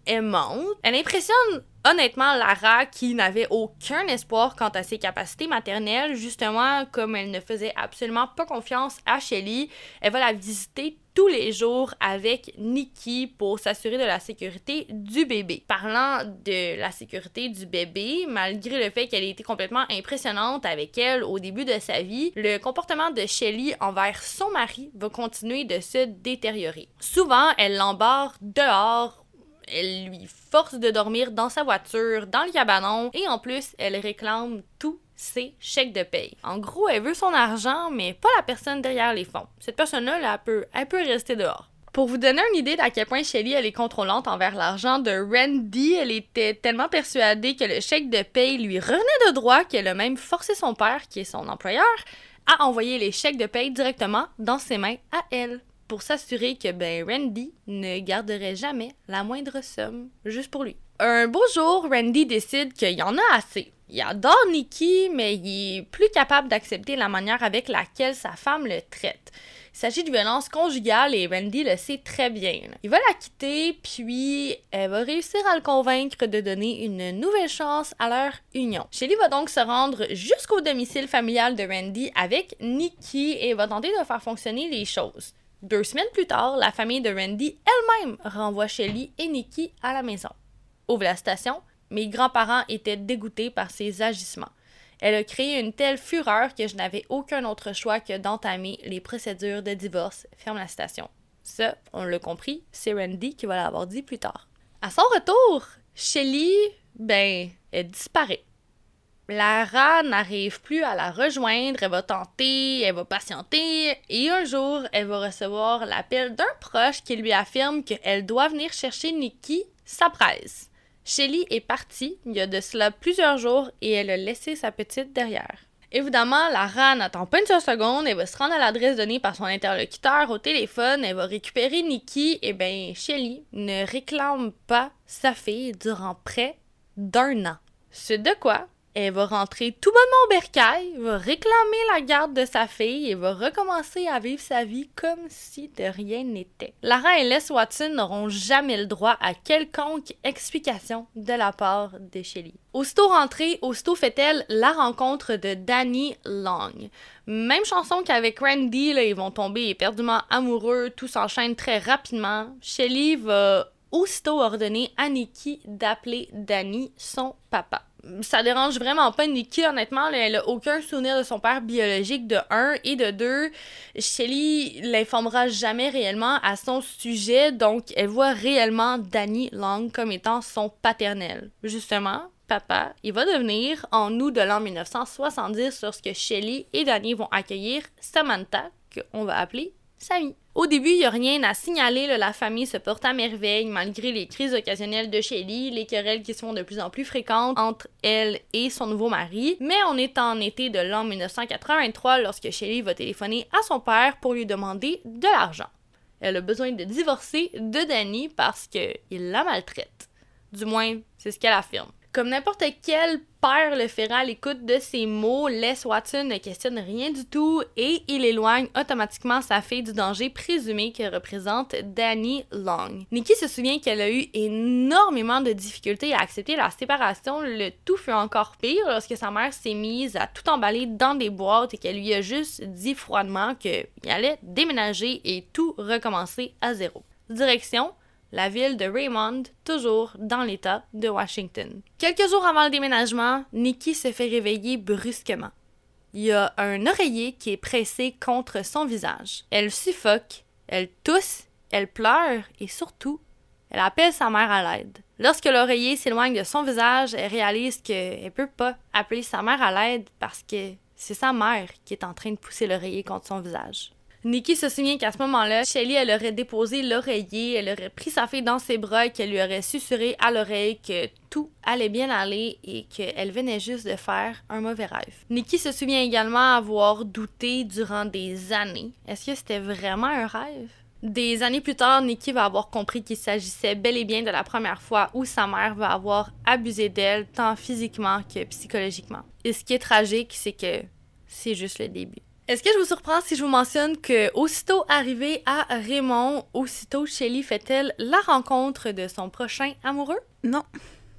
aimante. Elle impressionne Honnêtement, Lara, qui n'avait aucun espoir quant à ses capacités maternelles, justement, comme elle ne faisait absolument pas confiance à Shelly, elle va la visiter tous les jours avec Nikki pour s'assurer de la sécurité du bébé. Parlant de la sécurité du bébé, malgré le fait qu'elle ait été complètement impressionnante avec elle au début de sa vie, le comportement de Shelly envers son mari va continuer de se détériorer. Souvent, elle l'embarre dehors elle lui force de dormir dans sa voiture, dans le cabanon, et en plus, elle réclame tous ses chèques de paye. En gros, elle veut son argent, mais pas la personne derrière les fonds. Cette personne-là, elle, peut, peut rester dehors. Pour vous donner une idée d'à quel point Shelly est contrôlante envers l'argent de Randy, elle était tellement persuadée que le chèque de paye lui revenait de droit qu'elle a même forcé son père, qui est son employeur, à envoyer les chèques de paye directement dans ses mains à elle pour s'assurer que ben Randy ne garderait jamais la moindre somme juste pour lui. Un beau jour, Randy décide qu'il y en a assez. Il adore Nikki, mais il est plus capable d'accepter la manière avec laquelle sa femme le traite. Il s'agit de violence conjugale et Randy le sait très bien. Il va la quitter, puis elle va réussir à le convaincre de donner une nouvelle chance à leur union. Shelly va donc se rendre jusqu'au domicile familial de Randy avec Nikki et va tenter de faire fonctionner les choses. Deux semaines plus tard, la famille de Randy elle-même renvoie Shelly et Nikki à la maison. Ouvre la station, mes grands-parents étaient dégoûtés par ses agissements. Elle a créé une telle fureur que je n'avais aucun autre choix que d'entamer les procédures de divorce. Ferme la station. Ça, on l'a compris, c'est Randy qui va l'avoir dit plus tard. À son retour, Shelly, ben, elle disparaît. Lara n'arrive plus à la rejoindre, elle va tenter, elle va patienter, et un jour, elle va recevoir l'appel d'un proche qui lui affirme qu'elle doit venir chercher Nikki, sa presse. Shelly est partie il y a de cela plusieurs jours et elle a laissé sa petite derrière. Évidemment, Lara n'attend pas une seule seconde, elle va se rendre à l'adresse donnée par son interlocuteur au téléphone, elle va récupérer Nikki, et ben Shelly ne réclame pas sa fille durant près d'un an. Ce de quoi elle va rentrer tout bonnement au bercail, va réclamer la garde de sa fille et va recommencer à vivre sa vie comme si de rien n'était. Lara et Les Watson n'auront jamais le droit à quelconque explication de la part de Shelly. Aussitôt rentrée, aussitôt fait-elle la rencontre de Danny Long. Même chanson qu'avec Randy, là, ils vont tomber éperdument amoureux, tout s'enchaîne très rapidement. Shelly va aussitôt ordonner à Nikki d'appeler Danny son papa ça dérange vraiment pas Nikki, honnêtement. Elle a aucun souvenir de son père biologique, de un. Et de deux, Shelly l'informera jamais réellement à son sujet, donc elle voit réellement Danny Long comme étant son paternel. Justement, papa, il va devenir, en août de l'an 1970, lorsque Shelly et Danny vont accueillir Samantha, qu'on va appeler Sammy. Au début, il n'y a rien à signaler, la famille se porte à merveille malgré les crises occasionnelles de Shelly, les querelles qui sont de plus en plus fréquentes entre elle et son nouveau mari. Mais on est en été de l'an 1983 lorsque Shelly va téléphoner à son père pour lui demander de l'argent. Elle a besoin de divorcer de Danny parce qu'il la maltraite. Du moins, c'est ce qu'elle affirme. Comme n'importe quel père le fera à l'écoute de ses mots, Les Watson ne questionne rien du tout et il éloigne automatiquement sa fille du danger présumé que représente Danny Long. Nikki se souvient qu'elle a eu énormément de difficultés à accepter la séparation. Le tout fut encore pire lorsque sa mère s'est mise à tout emballer dans des boîtes et qu'elle lui a juste dit froidement qu'il allait déménager et tout recommencer à zéro. Direction la ville de Raymond, toujours dans l'État de Washington. Quelques jours avant le déménagement, Nikki se fait réveiller brusquement. Il y a un oreiller qui est pressé contre son visage. Elle suffoque, elle tousse, elle pleure et surtout, elle appelle sa mère à l'aide. Lorsque l'oreiller s'éloigne de son visage, elle réalise qu'elle ne peut pas appeler sa mère à l'aide parce que c'est sa mère qui est en train de pousser l'oreiller contre son visage. Nikki se souvient qu'à ce moment-là, Shelly, elle aurait déposé l'oreiller, elle aurait pris sa fille dans ses bras et qu'elle lui aurait susurré à l'oreille que tout allait bien aller et qu'elle venait juste de faire un mauvais rêve. Nikki se souvient également avoir douté durant des années. Est-ce que c'était vraiment un rêve? Des années plus tard, Nikki va avoir compris qu'il s'agissait bel et bien de la première fois où sa mère va avoir abusé d'elle, tant physiquement que psychologiquement. Et ce qui est tragique, c'est que c'est juste le début. Est-ce que je vous surprends si je vous mentionne que, aussitôt arrivée à Raymond, aussitôt Shelly fait-elle la rencontre de son prochain amoureux? Non.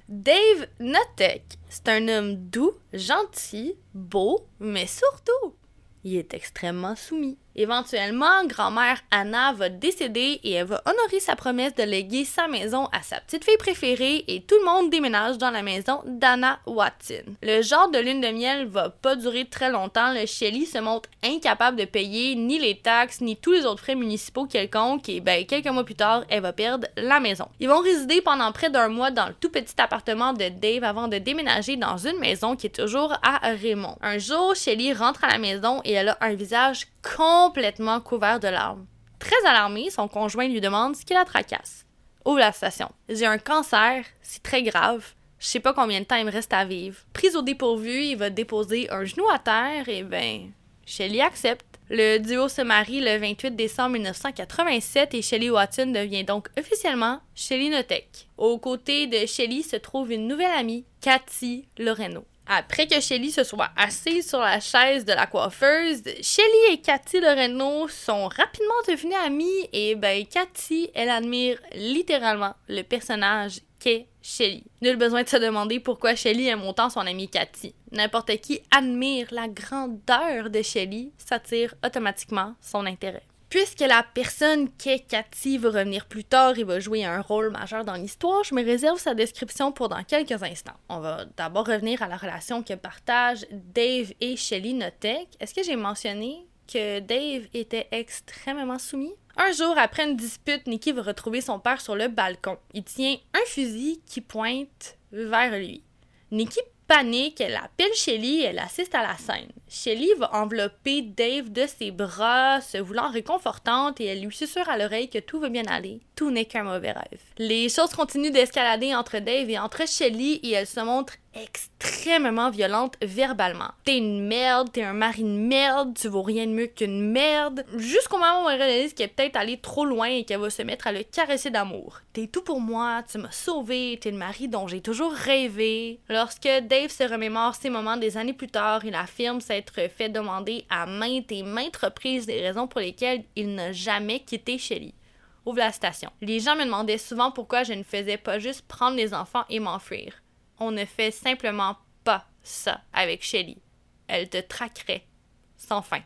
Dave Notek, c'est un homme doux, gentil, beau, mais surtout, il est extrêmement soumis. Éventuellement, grand-mère Anna va décéder et elle va honorer sa promesse de léguer sa maison à sa petite fille préférée et tout le monde déménage dans la maison d'Anna Watson. Le genre de lune de miel va pas durer très longtemps. Le Shelly se montre incapable de payer ni les taxes ni tous les autres frais municipaux quelconques et ben quelques mois plus tard, elle va perdre la maison. Ils vont résider pendant près d'un mois dans le tout petit appartement de Dave avant de déménager dans une maison qui est toujours à Raymond. Un jour, Shelly rentre à la maison et elle a un visage complètement couvert de larmes. Très alarmé, son conjoint lui demande ce qui la tracasse. Ouvre la station. J'ai un cancer, c'est très grave. Je sais pas combien de temps il me reste à vivre. Prise au dépourvu, il va déposer un genou à terre et ben, Shelly accepte. Le duo se marie le 28 décembre 1987 et Shelly Watson devient donc officiellement Shelly Notek. Aux côtés de Shelly se trouve une nouvelle amie, Cathy Loreno. Après que Shelly se soit assise sur la chaise de la coiffeuse, Shelly et Cathy Loreno sont rapidement devenues amies et ben Cathy, elle admire littéralement le personnage qu'est Shelly. Nul besoin de se demander pourquoi Shelly aime autant son amie Cathy. N'importe qui admire la grandeur de Shelly, s'attire automatiquement son intérêt. Puisque la personne qu'est Cathy va revenir plus tard et va jouer un rôle majeur dans l'histoire, je me réserve sa description pour dans quelques instants. On va d'abord revenir à la relation que partagent Dave et Shelly Notek. Est-ce que j'ai mentionné que Dave était extrêmement soumis? Un jour, après une dispute, Nikki va retrouver son père sur le balcon. Il tient un fusil qui pointe vers lui. Nikki panique, elle appelle Shelly, elle assiste à la scène. Shelly va envelopper Dave de ses bras, se voulant réconfortante, et elle lui susurre à l'oreille que tout va bien aller. Tout n'est qu'un mauvais rêve. Les choses continuent d'escalader entre Dave et entre Shelly, et elle se montre extrêmement violente verbalement. T'es une merde, t'es un mari de merde, tu vaux rien de mieux qu'une merde. Jusqu'au moment où elle réalise qu'elle est peut-être allée trop loin et qu'elle va se mettre à le caresser d'amour. T'es tout pour moi, tu m'as sauvé, t'es le mari dont j'ai toujours rêvé. Lorsque Dave se remémore ces moments des années plus tard, il affirme s'être fait demander à maintes et maintes reprises les raisons pour lesquelles il n'a jamais quitté Shelly. La station. Les gens me demandaient souvent pourquoi je ne faisais pas juste prendre les enfants et m'enfuir on ne fait simplement pas ça avec Shelly. Elle te traquerait sans fin.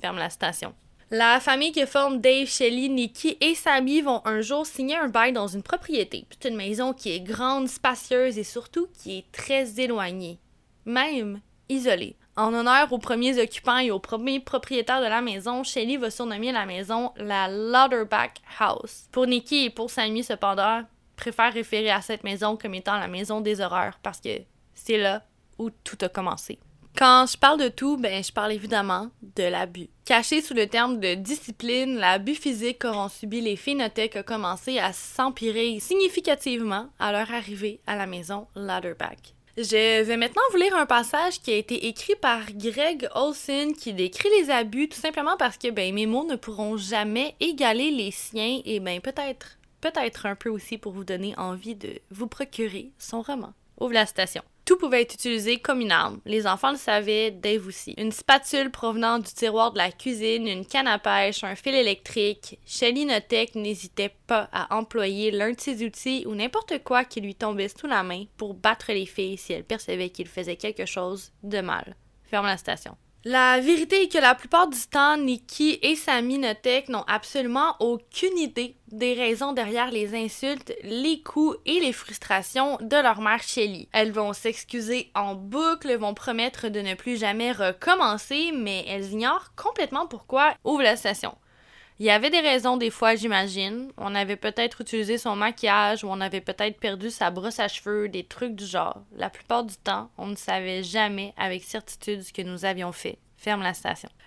Ferme la station. La famille que forment Dave, Shelly, Nikki et Sammy vont un jour signer un bail dans une propriété. C'est une maison qui est grande, spacieuse et surtout qui est très éloignée. Même isolée. En honneur aux premiers occupants et aux premiers propriétaires de la maison, Shelly va surnommer la maison la Lauderback House. Pour Nikki et pour Sammy, cependant, préfère référer à cette maison comme étant la maison des horreurs parce que c'est là où tout a commencé. Quand je parle de tout, ben je parle évidemment de l'abus. Caché sous le terme de discipline, l'abus physique qu'auront subi les phénothèques a commencé à s'empirer significativement à leur arrivée à la maison Ladderback. Je vais maintenant vous lire un passage qui a été écrit par Greg Olson qui décrit les abus tout simplement parce que ben, mes mots ne pourront jamais égaler les siens et ben peut-être peut-être un peu aussi pour vous donner envie de vous procurer son roman. Ouvre la station. Tout pouvait être utilisé comme une arme. Les enfants le savaient, Dave aussi. Une spatule provenant du tiroir de la cuisine, une canne à pêche, un fil électrique. Shelly Notek n'hésitait pas à employer l'un de ses outils ou n'importe quoi qui lui tombait sous la main pour battre les filles si elle percevait qu'il faisait quelque chose de mal. Ferme la station. La vérité est que la plupart du temps, Nikki et Sammy Notek n'ont absolument aucune idée des raisons derrière les insultes, les coups et les frustrations de leur mère Shelly. Elles vont s'excuser en boucle, vont promettre de ne plus jamais recommencer, mais elles ignorent complètement pourquoi ouvre la station. Il y avait des raisons des fois, j'imagine. On avait peut-être utilisé son maquillage ou on avait peut-être perdu sa brosse à cheveux, des trucs du genre. La plupart du temps, on ne savait jamais avec certitude ce que nous avions fait ferme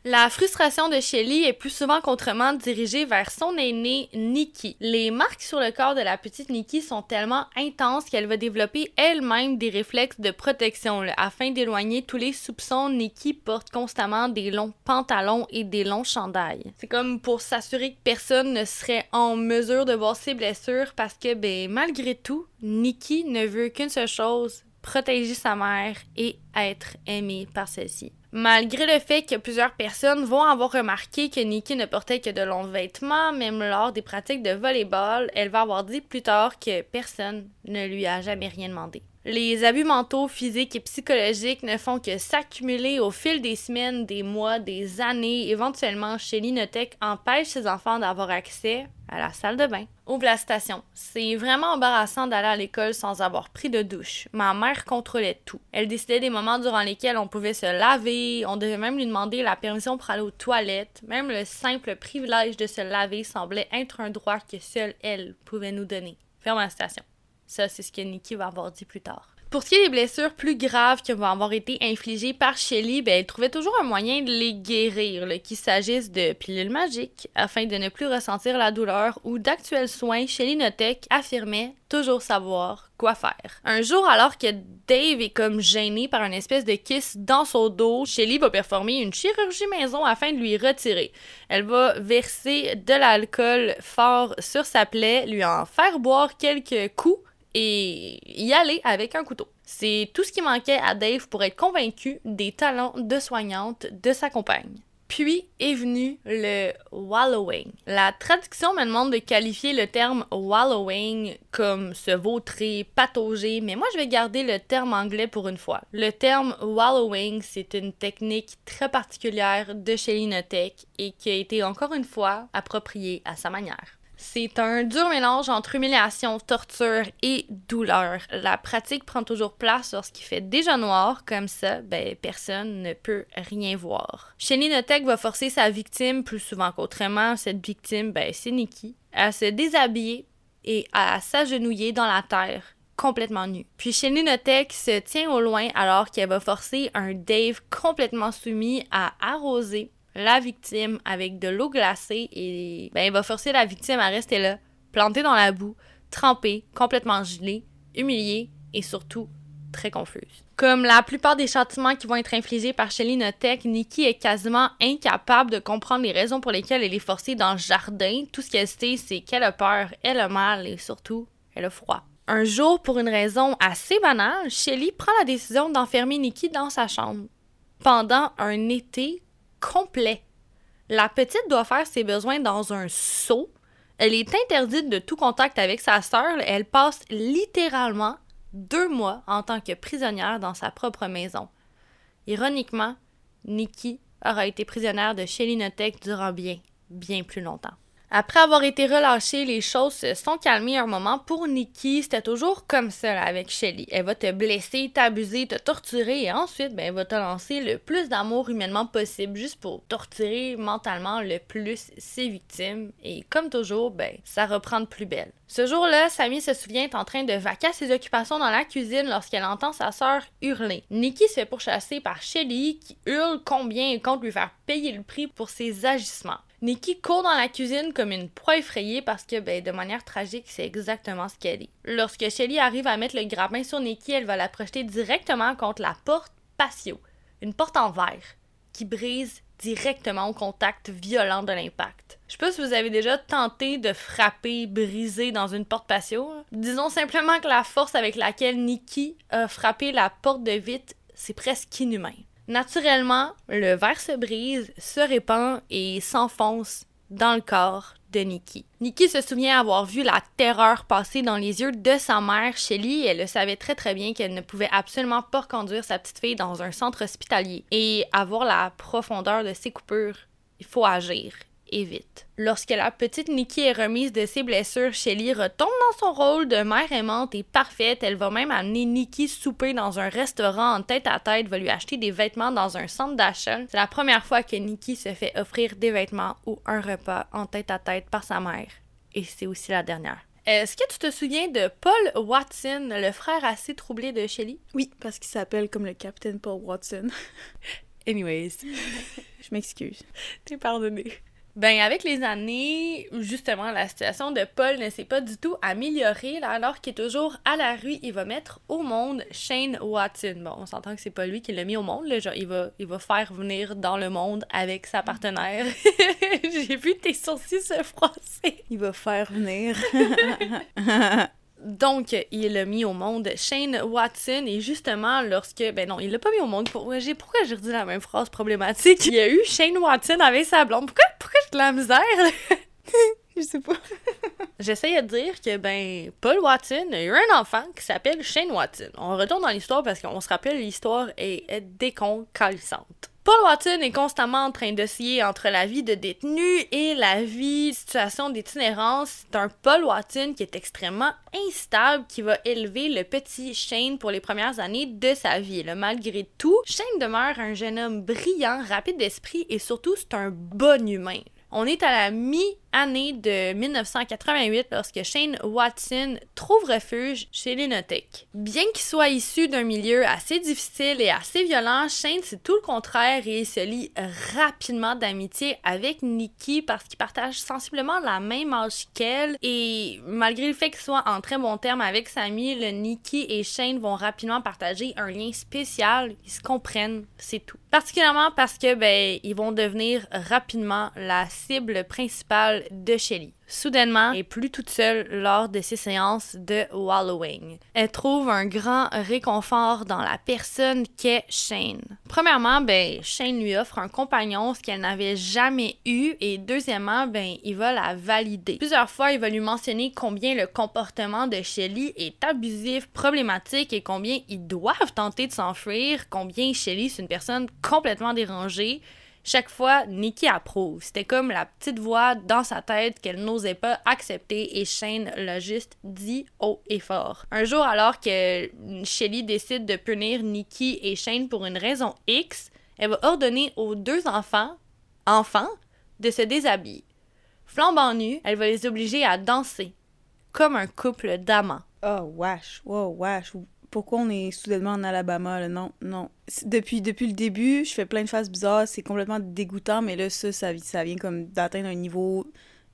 la frustration de Shelly est plus souvent qu'autrement dirigée vers son aînée Nikki. Les marques sur le corps de la petite Nikki sont tellement intenses qu'elle va développer elle-même des réflexes de protection. Afin d'éloigner tous les soupçons, Nikki porte constamment des longs pantalons et des longs chandails. C'est comme pour s'assurer que personne ne serait en mesure de voir ses blessures parce que, ben, malgré tout, Nikki ne veut qu'une seule chose, protéger sa mère et être aimé par celle-ci. Malgré le fait que plusieurs personnes vont avoir remarqué que Nikki ne portait que de longs vêtements, même lors des pratiques de volleyball, elle va avoir dit plus tard que personne ne lui a jamais rien demandé. Les abus mentaux, physiques et psychologiques ne font que s'accumuler au fil des semaines, des mois, des années. Éventuellement, chez Linotech empêche ses enfants d'avoir accès à la salle de bain. Ouvre la station. C'est vraiment embarrassant d'aller à l'école sans avoir pris de douche. Ma mère contrôlait tout. Elle décidait des moments durant lesquels on pouvait se laver, on devait même lui demander la permission pour aller aux toilettes. Même le simple privilège de se laver semblait être un droit que seule elle pouvait nous donner. Ferme la station. Ça, c'est ce que Nikki va avoir dit plus tard. Pour ce qui est des blessures plus graves qui vont avoir été infligées par Shelly, ben, elle trouvait toujours un moyen de les guérir, qu'il s'agisse de pilules magiques, afin de ne plus ressentir la douleur, ou d'actuels soins, Shelly Notek affirmait toujours savoir quoi faire. Un jour, alors que Dave est comme gêné par une espèce de kiss dans son dos, Shelly va performer une chirurgie maison afin de lui retirer. Elle va verser de l'alcool fort sur sa plaie, lui en faire boire quelques coups et y aller avec un couteau. C'est tout ce qui manquait à Dave pour être convaincu des talents de soignante de sa compagne. Puis est venu le wallowing. La traduction me demande de qualifier le terme wallowing comme se vautrer, patauger, mais moi je vais garder le terme anglais pour une fois. Le terme wallowing, c'est une technique très particulière de chez Linotech et qui a été encore une fois appropriée à sa manière. C'est un dur mélange entre humiliation, torture et douleur. La pratique prend toujours place lorsqu'il fait déjà noir, comme ça, ben, personne ne peut rien voir. Notech va forcer sa victime, plus souvent qu'autrement, cette victime, ben, c'est Nikki, à se déshabiller et à s'agenouiller dans la terre complètement nue. Puis Notech se tient au loin alors qu'elle va forcer un Dave complètement soumis à arroser la victime avec de l'eau glacée et ben, il va forcer la victime à rester là, plantée dans la boue, trempée, complètement gelée, humiliée et surtout très confuse. Comme la plupart des châtiments qui vont être infligés par Shelly Notek, Nikki est quasiment incapable de comprendre les raisons pour lesquelles elle est forcée dans le jardin. Tout ce qu'elle sait, c'est qu'elle a peur, elle a mal et surtout, elle a froid. Un jour, pour une raison assez banale, Shelly prend la décision d'enfermer Nikki dans sa chambre. Pendant un été complet. La petite doit faire ses besoins dans un seau. Elle est interdite de tout contact avec sa sœur. Elle passe littéralement deux mois en tant que prisonnière dans sa propre maison. Ironiquement, Nikki aura été prisonnière de Shelly durant bien, bien plus longtemps. Après avoir été relâchée, les choses se sont calmées un moment. Pour Nikki, c'était toujours comme ça avec Shelly. Elle va te blesser, t'abuser, te torturer et ensuite, ben, elle va te lancer le plus d'amour humainement possible juste pour torturer mentalement le plus ses victimes. Et comme toujours, ben, ça reprend de plus belle. Ce jour-là, Sammy se souvient être en train de vaquer ses occupations dans la cuisine lorsqu'elle entend sa sœur hurler. Nikki se fait pourchasser par Shelly qui hurle combien elle compte lui faire payer le prix pour ses agissements. Nikki court dans la cuisine comme une proie effrayée parce que, ben, de manière tragique, c'est exactement ce qu'elle est. Lorsque Shelly arrive à mettre le grappin sur Nikki, elle va la projeter directement contre la porte patio, une porte en verre, qui brise directement au contact violent de l'impact. Je sais pas si vous avez déjà tenté de frapper, briser dans une porte patio. Disons simplement que la force avec laquelle Nikki a frappé la porte de vitre, c'est presque inhumain. Naturellement, le verre se brise, se répand et s'enfonce dans le corps de Nikki. Nikki se souvient avoir vu la terreur passer dans les yeux de sa mère, Shelly, elle le savait très très bien qu'elle ne pouvait absolument pas conduire sa petite fille dans un centre hospitalier. Et avoir la profondeur de ses coupures, il faut agir et vite. Lorsque la petite Nikki est remise de ses blessures, Shelly retombe dans son rôle de mère aimante et parfaite. Elle va même amener Nikki souper dans un restaurant en tête à tête, va lui acheter des vêtements dans un centre d'achat. C'est la première fois que Nikki se fait offrir des vêtements ou un repas en tête à tête par sa mère. Et c'est aussi la dernière. Est-ce que tu te souviens de Paul Watson, le frère assez troublé de Shelly? Oui, parce qu'il s'appelle comme le capitaine Paul Watson. *laughs* Anyways. *laughs* Je m'excuse. T'es pardonné. Ben, avec les années, justement, la situation de Paul ne s'est pas du tout améliorée. Là, alors qu'il est toujours à la rue, il va mettre au monde Shane Watson. Bon, on s'entend que c'est pas lui qui l'a mis au monde. Là, genre, il va, il va faire venir dans le monde avec sa partenaire. *laughs* J'ai vu tes sourcils se froisser. Il va faire venir. *laughs* Donc, il a mis au monde Shane Watson et justement, lorsque. Ben non, il l'a pas mis au monde. Pourquoi j'ai pourquoi j'ai redit la même phrase problématique? Il y a eu Shane Watson avec sa blonde. Pourquoi, pourquoi j'ai de la misère? *laughs* Je sais pas. *laughs* J'essayais de dire que, ben, Paul Watson a eu un enfant qui s'appelle Shane Watson. On retourne dans l'histoire parce qu'on se rappelle, l'histoire est, est déconcalissante. Paul Watson est constamment en train d'osciller entre la vie de détenu et la vie, situation d'itinérance. C'est un Paul Watson qui est extrêmement instable, qui va élever le petit Shane pour les premières années de sa vie. Malgré tout, Shane demeure un jeune homme brillant, rapide d'esprit et surtout c'est un bon humain. On est à la mi-année de 1988 lorsque Shane Watson trouve refuge chez Linotech. Bien qu'il soit issu d'un milieu assez difficile et assez violent, Shane c'est tout le contraire et il se lie rapidement d'amitié avec Nikki parce qu'ils partagent sensiblement la même âge qu'elle et malgré le fait qu'il soit en très bon terme avec sa amie, le Nikki et Shane vont rapidement partager un lien spécial, ils se comprennent, c'est tout. Particulièrement parce que ben ils vont devenir rapidement la cible principale de Shelly. Soudainement, elle est plus toute seule lors de ses séances de wallowing. Elle trouve un grand réconfort dans la personne qu'est Shane. Premièrement, ben, Shane lui offre un compagnon, ce qu'elle n'avait jamais eu, et deuxièmement, ben, il va la valider. Plusieurs fois, il va lui mentionner combien le comportement de Shelly est abusif, problématique, et combien ils doivent tenter de s'enfuir, combien Shelly c'est une personne complètement dérangée, chaque fois, Nikki approuve. C'était comme la petite voix dans sa tête qu'elle n'osait pas accepter et Shane l'a juste dit haut et fort. Un jour, alors que Shelly décide de punir Nikki et Shane pour une raison X, elle va ordonner aux deux enfants, enfants, de se déshabiller. Flambant nus, elle va les obliger à danser, comme un couple d'amants. Oh, wesh, wow, wesh pourquoi on est soudainement en Alabama? Non, non. Depuis, depuis le début, je fais plein de phases bizarres, c'est complètement dégoûtant, mais là, ça, ça, ça vient comme d'atteindre un niveau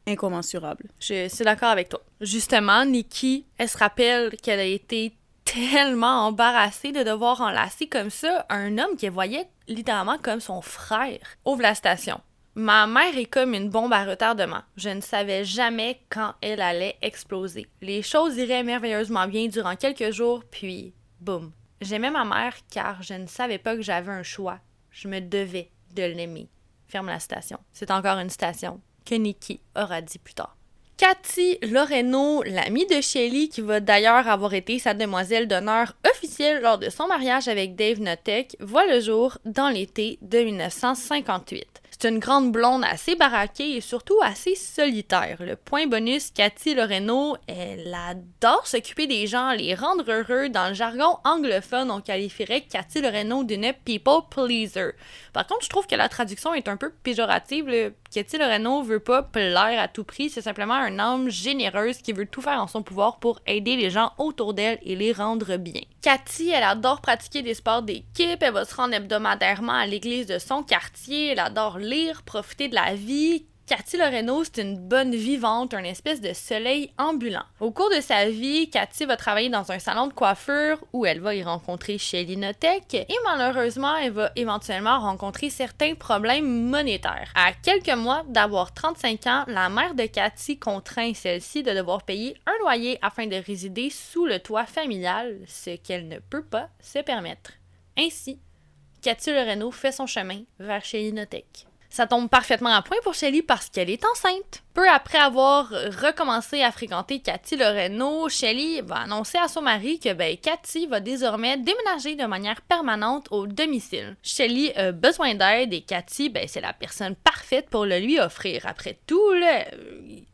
incommensurable. Je suis d'accord avec toi. Justement, Nikki, elle se rappelle qu'elle a été tellement embarrassée de devoir enlacer comme ça un homme qu'elle voyait littéralement comme son frère. Ouvre la station. Ma mère est comme une bombe à retardement. Je ne savais jamais quand elle allait exploser. Les choses iraient merveilleusement bien durant quelques jours, puis boum. J'aimais ma mère car je ne savais pas que j'avais un choix. Je me devais de l'aimer. Ferme la station. C'est encore une station que Nikki aura dit plus tard. Cathy Loreno, l'amie de Shelly, qui va d'ailleurs avoir été sa demoiselle d'honneur officielle lors de son mariage avec Dave Notek, voit le jour dans l'été de 1958. C'est une grande blonde assez baraquée et surtout assez solitaire. Le point bonus, Cathy Loreno, elle adore s'occuper des gens, les rendre heureux. Dans le jargon anglophone, on qualifierait Cathy Loreno d'une people pleaser. Par contre, je trouve que la traduction est un peu péjorative. Cathy Loreno veut pas plaire à tout prix, c'est simplement un homme généreuse qui veut tout faire en son pouvoir pour aider les gens autour d'elle et les rendre bien. Cathy, elle adore pratiquer des sports d'équipe, elle va se rendre hebdomadairement à l'église de son quartier, elle adore lire, profiter de la vie, Cathy Loreno, c'est une bonne vivante, un espèce de soleil ambulant. Au cours de sa vie, Cathy va travailler dans un salon de coiffure où elle va y rencontrer Shelly Notek et malheureusement, elle va éventuellement rencontrer certains problèmes monétaires. À quelques mois d'avoir 35 ans, la mère de Cathy contraint celle-ci de devoir payer un loyer afin de résider sous le toit familial, ce qu'elle ne peut pas se permettre. Ainsi, Cathy Loreno fait son chemin vers Shelly Notek. Ça tombe parfaitement à point pour Shelly parce qu'elle est enceinte. Peu après avoir recommencé à fréquenter Cathy Loreno, Shelly va annoncer à son mari que ben, Cathy va désormais déménager de manière permanente au domicile. Shelly a besoin d'aide et Cathy, ben, c'est la personne parfaite pour le lui offrir. Après tout, là,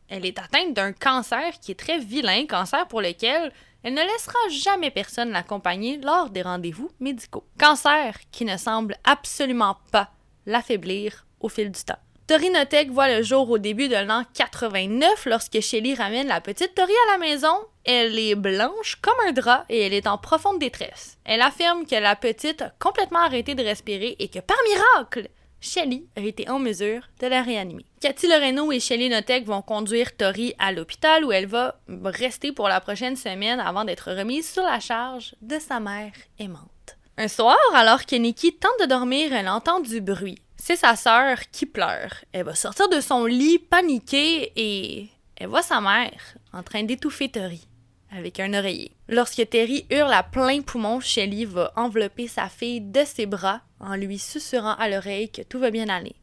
elle est atteinte d'un cancer qui est très vilain, cancer pour lequel elle ne laissera jamais personne l'accompagner lors des rendez-vous médicaux. Cancer qui ne semble absolument pas l'affaiblir au fil du temps. Torinotech voit le jour au début de l'an 89 lorsque Shelly ramène la petite Tori à la maison. Elle est blanche comme un drap et elle est en profonde détresse. Elle affirme que la petite a complètement arrêté de respirer et que par miracle, Shelly a été en mesure de la réanimer. Cathy Loreno et Shelly Notek vont conduire Tori à l'hôpital où elle va rester pour la prochaine semaine avant d'être remise sur la charge de sa mère aimante. Un soir, alors que Nikki tente de dormir, elle entend du bruit. C'est sa sœur qui pleure. Elle va sortir de son lit paniquée et elle voit sa mère en train d'étouffer Tori. avec un oreiller. Lorsque Terry hurle à plein poumon, Shelly va envelopper sa fille de ses bras en lui susurrant à l'oreille que tout va bien aller.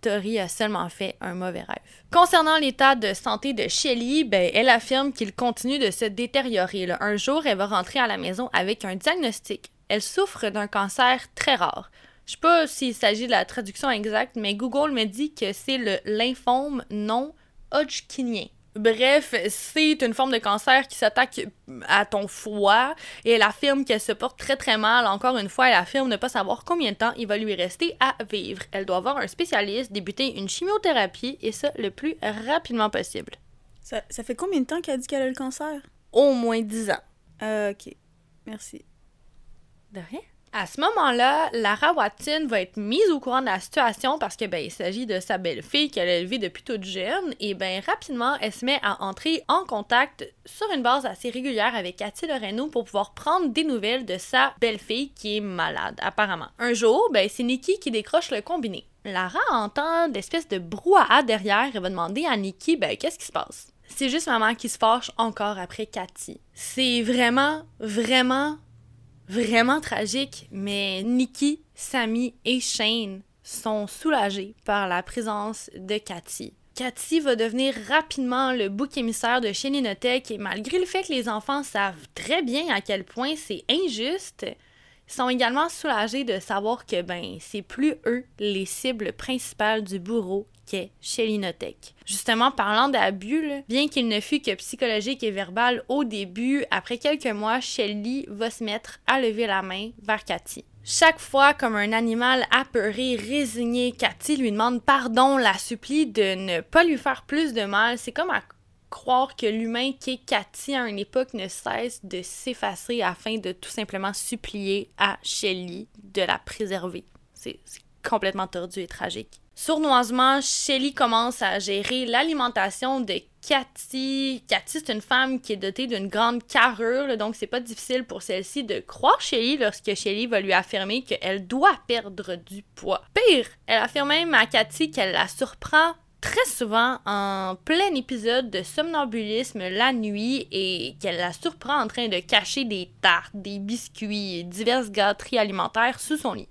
Tori a seulement fait un mauvais rêve. Concernant l'état de santé de Shelly, ben, elle affirme qu'il continue de se détériorer. Un jour, elle va rentrer à la maison avec un diagnostic. Elle souffre d'un cancer très rare. Je sais pas s'il s'agit de la traduction exacte, mais Google me dit que c'est le lymphome non hodgkinien. Bref, c'est une forme de cancer qui s'attaque à ton foie et elle affirme qu'elle se porte très très mal. Encore une fois, elle affirme ne pas savoir combien de temps il va lui rester à vivre. Elle doit voir un spécialiste, débuter une chimiothérapie et ça le plus rapidement possible. Ça, ça fait combien de temps qu'elle a dit qu'elle a le cancer? Au moins 10 ans. Euh, ok. Merci. De rien. À ce moment-là, Lara Watson va être mise au courant de la situation parce que ben il s'agit de sa belle-fille qu'elle a élevée depuis toute jeune et ben rapidement elle se met à entrer en contact sur une base assez régulière avec Cathy Loreno pour pouvoir prendre des nouvelles de sa belle-fille qui est malade apparemment. Un jour, ben c'est Nikki qui décroche le combiné. Lara entend d'espèces de brouhaha derrière et va demander à Nikki ben qu'est-ce qui se passe? C'est juste maman qui se fâche encore après Cathy. C'est vraiment, vraiment, vraiment tragique, mais Nikki, Sammy et Shane sont soulagés par la présence de Cathy. Cathy va devenir rapidement le bouc émissaire de chez et malgré le fait que les enfants savent très bien à quel point c'est injuste, ils sont également soulagés de savoir que ben c'est plus eux les cibles principales du bourreau qu'est chez. Justement, parlant d'abus, bien qu'il ne fût que psychologique et verbal au début, après quelques mois, Shelly va se mettre à lever la main vers Cathy. Chaque fois, comme un animal apeuré, résigné, Cathy lui demande pardon, la supplie de ne pas lui faire plus de mal. C'est comme à croire que l'humain qu'est Cathy à une époque ne cesse de s'effacer afin de tout simplement supplier à Shelly de la préserver. C'est complètement tordu et tragique. Sournoisement, Shelly commence à gérer l'alimentation de Cathy. Cathy, c'est une femme qui est dotée d'une grande carrure, donc c'est pas difficile pour celle-ci de croire Shelly lorsque Shelly va lui affirmer qu'elle doit perdre du poids. Pire, elle affirme même à Cathy qu'elle la surprend très souvent en plein épisode de somnambulisme la nuit et qu'elle la surprend en train de cacher des tartes, des biscuits et diverses gâteries alimentaires sous son lit.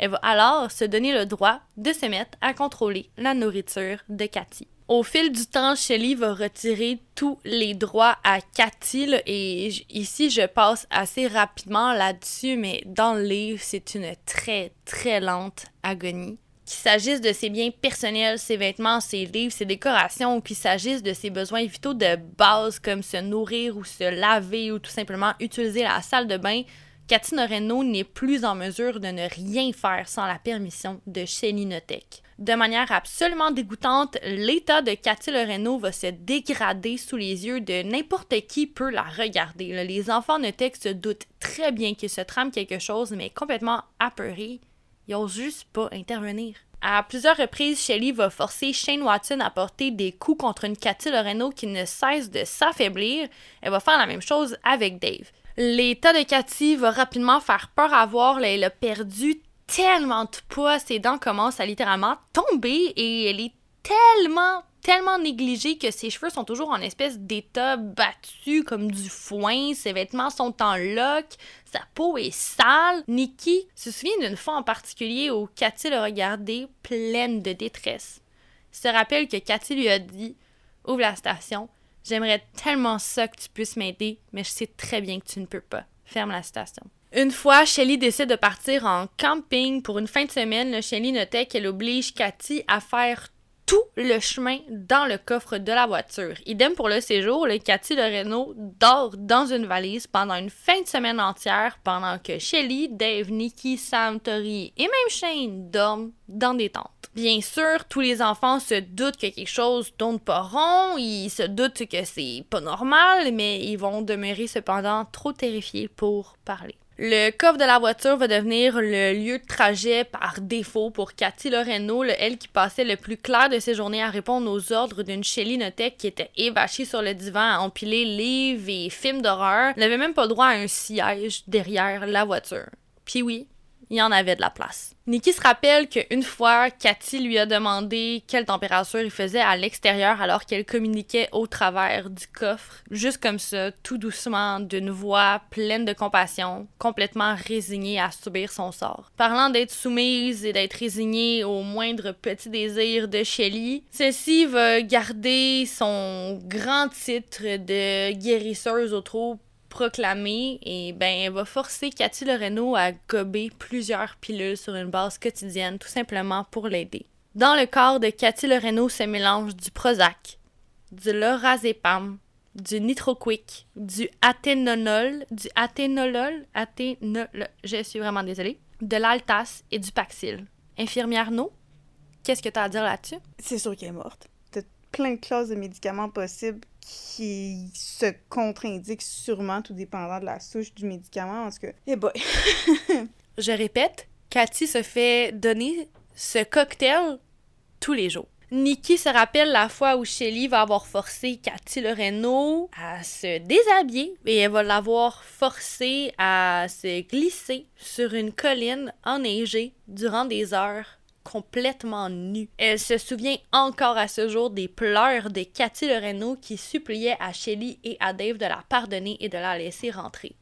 Elle va alors se donner le droit de se mettre à contrôler la nourriture de Cathy. Au fil du temps, Shelly va retirer tous les droits à Cathy et ici je passe assez rapidement là-dessus, mais dans le livre, c'est une très très lente agonie qu'il s'agisse de ses biens personnels, ses vêtements, ses livres, ses décorations, ou qu'il s'agisse de ses besoins vitaux de base comme se nourrir ou se laver ou tout simplement utiliser la salle de bain, Cathy Noreno n'est plus en mesure de ne rien faire sans la permission de chez Linotech. De manière absolument dégoûtante, l'état de Cathy Loreno va se dégrader sous les yeux de n'importe qui peut la regarder. Les enfants Notech se doutent très bien qu'il se trame quelque chose, mais complètement apeurés, ils n'osent juste pas intervenir. À plusieurs reprises, Shelly va forcer Shane Watson à porter des coups contre une Cathy Loreno qui ne cesse de s'affaiblir. Elle va faire la même chose avec Dave. L'état de Cathy va rapidement faire peur à voir. Elle a perdu tellement de poids, ses dents commencent à littéralement tomber et elle est tellement, tellement négligée que ses cheveux sont toujours en espèce d'état battu comme du foin, ses vêtements sont en lock, sa peau est sale. Nikki se souvient d'une fois en particulier où Cathy l'a regardée pleine de détresse. Il se rappelle que Cathy lui a dit Ouvre la station, j'aimerais tellement ça que tu puisses m'aider, mais je sais très bien que tu ne peux pas. Ferme la station. Une fois, Shelly décide de partir en camping pour une fin de semaine. Shelly notait qu'elle oblige Cathy à faire tout le chemin dans le coffre de la voiture. Idem pour le séjour, le Cathy de dort dans une valise pendant une fin de semaine entière pendant que Shelly, Dave, Nikki, Sam, Tori et même Shane dorment dans des tentes. Bien sûr, tous les enfants se doutent que quelque chose tourne pas rond, ils se doutent que c'est pas normal, mais ils vont demeurer cependant trop terrifiés pour parler. Le coffre de la voiture va devenir le lieu de trajet par défaut pour Cathy Loreno, elle qui passait le plus clair de ses journées à répondre aux ordres d'une Notek qui était évachée sur le divan à empiler livres et films d'horreur. N'avait même pas le droit à un siège derrière la voiture. Puis oui, il y en avait de la place. Nikki se rappelle qu'une fois, Cathy lui a demandé quelle température il faisait à l'extérieur alors qu'elle communiquait au travers du coffre, juste comme ça, tout doucement, d'une voix pleine de compassion, complètement résignée à subir son sort. Parlant d'être soumise et d'être résignée au moindre petit désir de Shelly, celle-ci va garder son grand titre de guérisseuse au trou proclamée et ben elle va forcer Cathy Loreno à gober plusieurs pilules sur une base quotidienne tout simplement pour l'aider. Dans le corps de Cathy Loreno se mélange du Prozac, du Lorazepam, du Nitroquick, du Athénolol, du Athénolol, Athénolol, je suis vraiment désolée, de l'Altas et du Paxil. Infirmière No, qu'est-ce que tu as à dire là-dessus? C'est sûr qu'elle est morte. T'as plein de classes de médicaments possibles qui se contre-indiquent sûrement, tout dépendant de la souche du médicament. En tout cas, eh boy! *laughs* Je répète, Cathy se fait donner ce cocktail tous les jours. Nikki se rappelle la fois où Shelly va avoir forcé Cathy Loreno à se déshabiller et elle va l'avoir forcé à se glisser sur une colline enneigée durant des heures complètement nue. Elle se souvient encore à ce jour des pleurs de Cathy Loreno qui suppliait à Shelly et à Dave de la pardonner et de la laisser rentrer.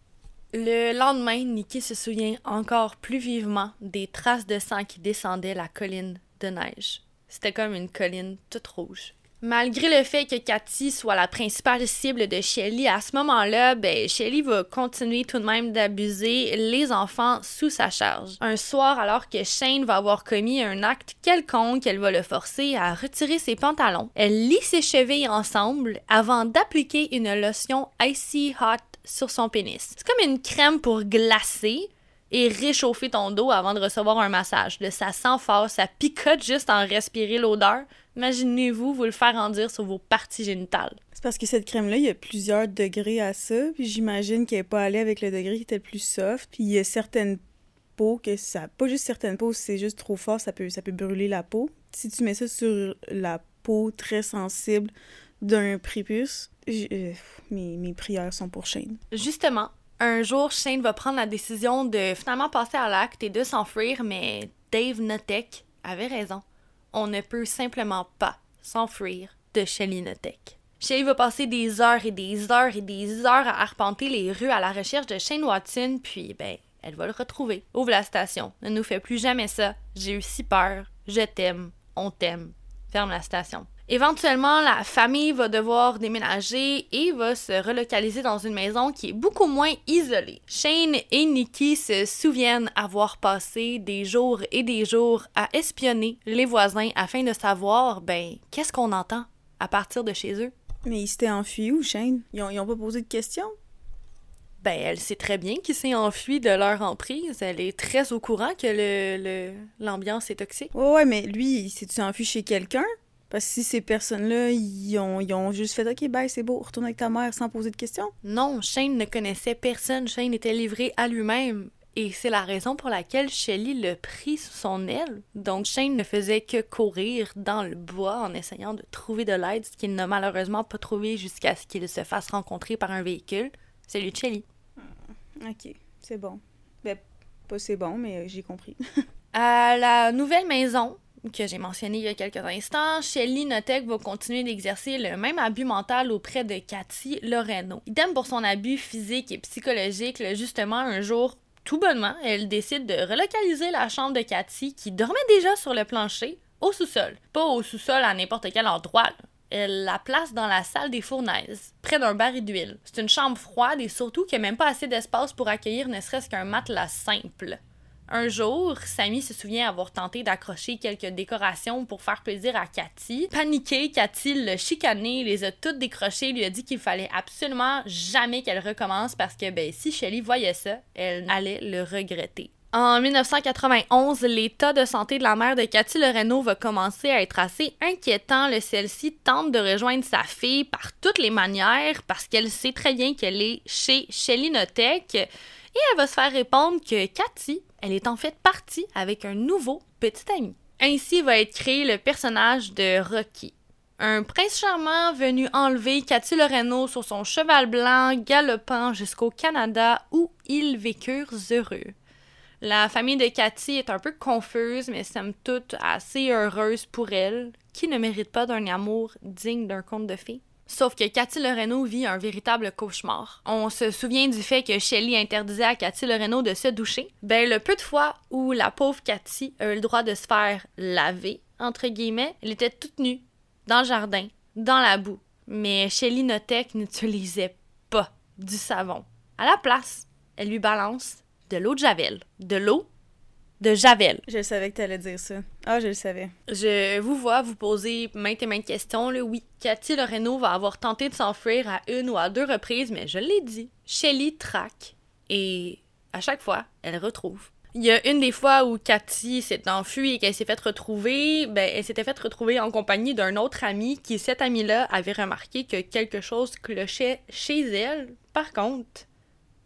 Le lendemain, Nikki se souvient encore plus vivement des traces de sang qui descendaient la colline de neige. C'était comme une colline toute rouge. Malgré le fait que Cathy soit la principale cible de Shelly, à ce moment-là, ben, Shelly va continuer tout de même d'abuser les enfants sous sa charge. Un soir, alors que Shane va avoir commis un acte quelconque, elle va le forcer à retirer ses pantalons. Elle lit ses chevilles ensemble avant d'appliquer une lotion Icy Hot sur son pénis. C'est comme une crème pour glacer et réchauffer ton dos avant de recevoir un massage. Ça sent fort, ça picote juste en respirer l'odeur. Imaginez-vous vous le faire enduire sur vos parties génitales. C'est parce que cette crème-là, il y a plusieurs degrés à ça. Puis j'imagine qu'elle n'est pas allée avec le degré qui était le plus soft. Puis il y a certaines peaux que ça. Pas juste certaines peaux, c'est juste trop fort, ça peut, ça peut brûler la peau. Si tu mets ça sur la peau très sensible d'un prépuce, euh, mes, mes prières sont pour Shane. Justement, un jour, Shane va prendre la décision de finalement passer à l'acte et de s'enfuir, mais Dave Notek avait raison. On ne peut simplement pas s'enfuir de Shelly Notek. Shelly va passer des heures et des heures et des heures à arpenter les rues à la recherche de Shane Watson, puis ben, elle va le retrouver. Ouvre la station. Ne nous fais plus jamais ça. J'ai eu si peur. Je t'aime. On t'aime. Ferme la station. Éventuellement, la famille va devoir déménager et va se relocaliser dans une maison qui est beaucoup moins isolée. Shane et Nikki se souviennent avoir passé des jours et des jours à espionner les voisins afin de savoir, ben, qu'est-ce qu'on entend à partir de chez eux. Mais il s'était enfui où, Shane? Ils ont, ils ont pas posé de questions? Ben, elle sait très bien qu'il s'est enfui de leur emprise. Elle est très au courant que le, l'ambiance est toxique. Ouais, ouais, mais lui, il s'est-tu enfui chez quelqu'un? Parce que si ces personnes-là, ils ont, ils ont juste fait OK, bye, c'est beau, retourne avec ta mère sans poser de questions. Non, Shane ne connaissait personne. Shane était livré à lui-même. Et c'est la raison pour laquelle Shelly le prit sous son aile. Donc Shane ne faisait que courir dans le bois en essayant de trouver de l'aide, ce qu'il n'a malheureusement pas trouvé jusqu'à ce qu'il se fasse rencontrer par un véhicule. Celui de Shelly. OK, c'est bon. Ben, pas c'est bon, mais j'ai compris. *laughs* à la nouvelle maison, que j'ai mentionné il y a quelques instants, Shelly Notek va continuer d'exercer le même abus mental auprès de Cathy Loreno. Idem pour son abus physique et psychologique, justement, un jour, tout bonnement, elle décide de relocaliser la chambre de Cathy, qui dormait déjà sur le plancher, au sous-sol. Pas au sous-sol à n'importe quel endroit. Elle la place dans la salle des fournaises, près d'un baril d'huile. C'est une chambre froide et surtout qu'il n'y a même pas assez d'espace pour accueillir ne serait-ce qu'un matelas simple. Un jour, Sammy se souvient avoir tenté d'accrocher quelques décorations pour faire plaisir à Cathy. Paniquée, Cathy l'a chicané, les a toutes décrochées, lui a dit qu'il fallait absolument jamais qu'elle recommence parce que ben, si Shelly voyait ça, elle allait le regretter. En 1991, l'état de santé de la mère de Cathy Loreno va commencer à être assez inquiétant. Le celle-ci tente de rejoindre sa fille par toutes les manières parce qu'elle sait très bien qu'elle est chez Shelly Notek et elle va se faire répondre que Cathy elle est en fait partie avec un nouveau petit ami. Ainsi va être créé le personnage de Rocky. Un prince charmant venu enlever Cathy Loreno sur son cheval blanc galopant jusqu'au Canada où ils vécurent heureux. La famille de Cathy est un peu confuse, mais somme toute assez heureuse pour elle, qui ne mérite pas d'un amour digne d'un conte de fées. Sauf que Cathy Loreno vit un véritable cauchemar. On se souvient du fait que Shelley interdisait à Cathy Loreno de se doucher. Ben, le peu de fois où la pauvre Cathy a eu le droit de se faire laver, entre guillemets, elle était toute nue, dans le jardin, dans la boue. Mais Shelley notait qu'elle n'utilisait pas du savon. À la place, elle lui balance de l'eau de Javel. De l'eau de Javel. Je savais que tu allais dire ça. Ah, je le savais. Je vous vois vous poser maintes et maintes questions. Là. Oui, Cathy Loreno va avoir tenté de s'enfuir à une ou à deux reprises, mais je l'ai dit. Shelly traque et à chaque fois, elle retrouve. Il y a une des fois où Cathy s'est enfuie et qu'elle s'est faite retrouver, ben, elle s'était faite retrouver en compagnie d'un autre ami qui, cet ami-là, avait remarqué que quelque chose clochait chez elle. Par contre,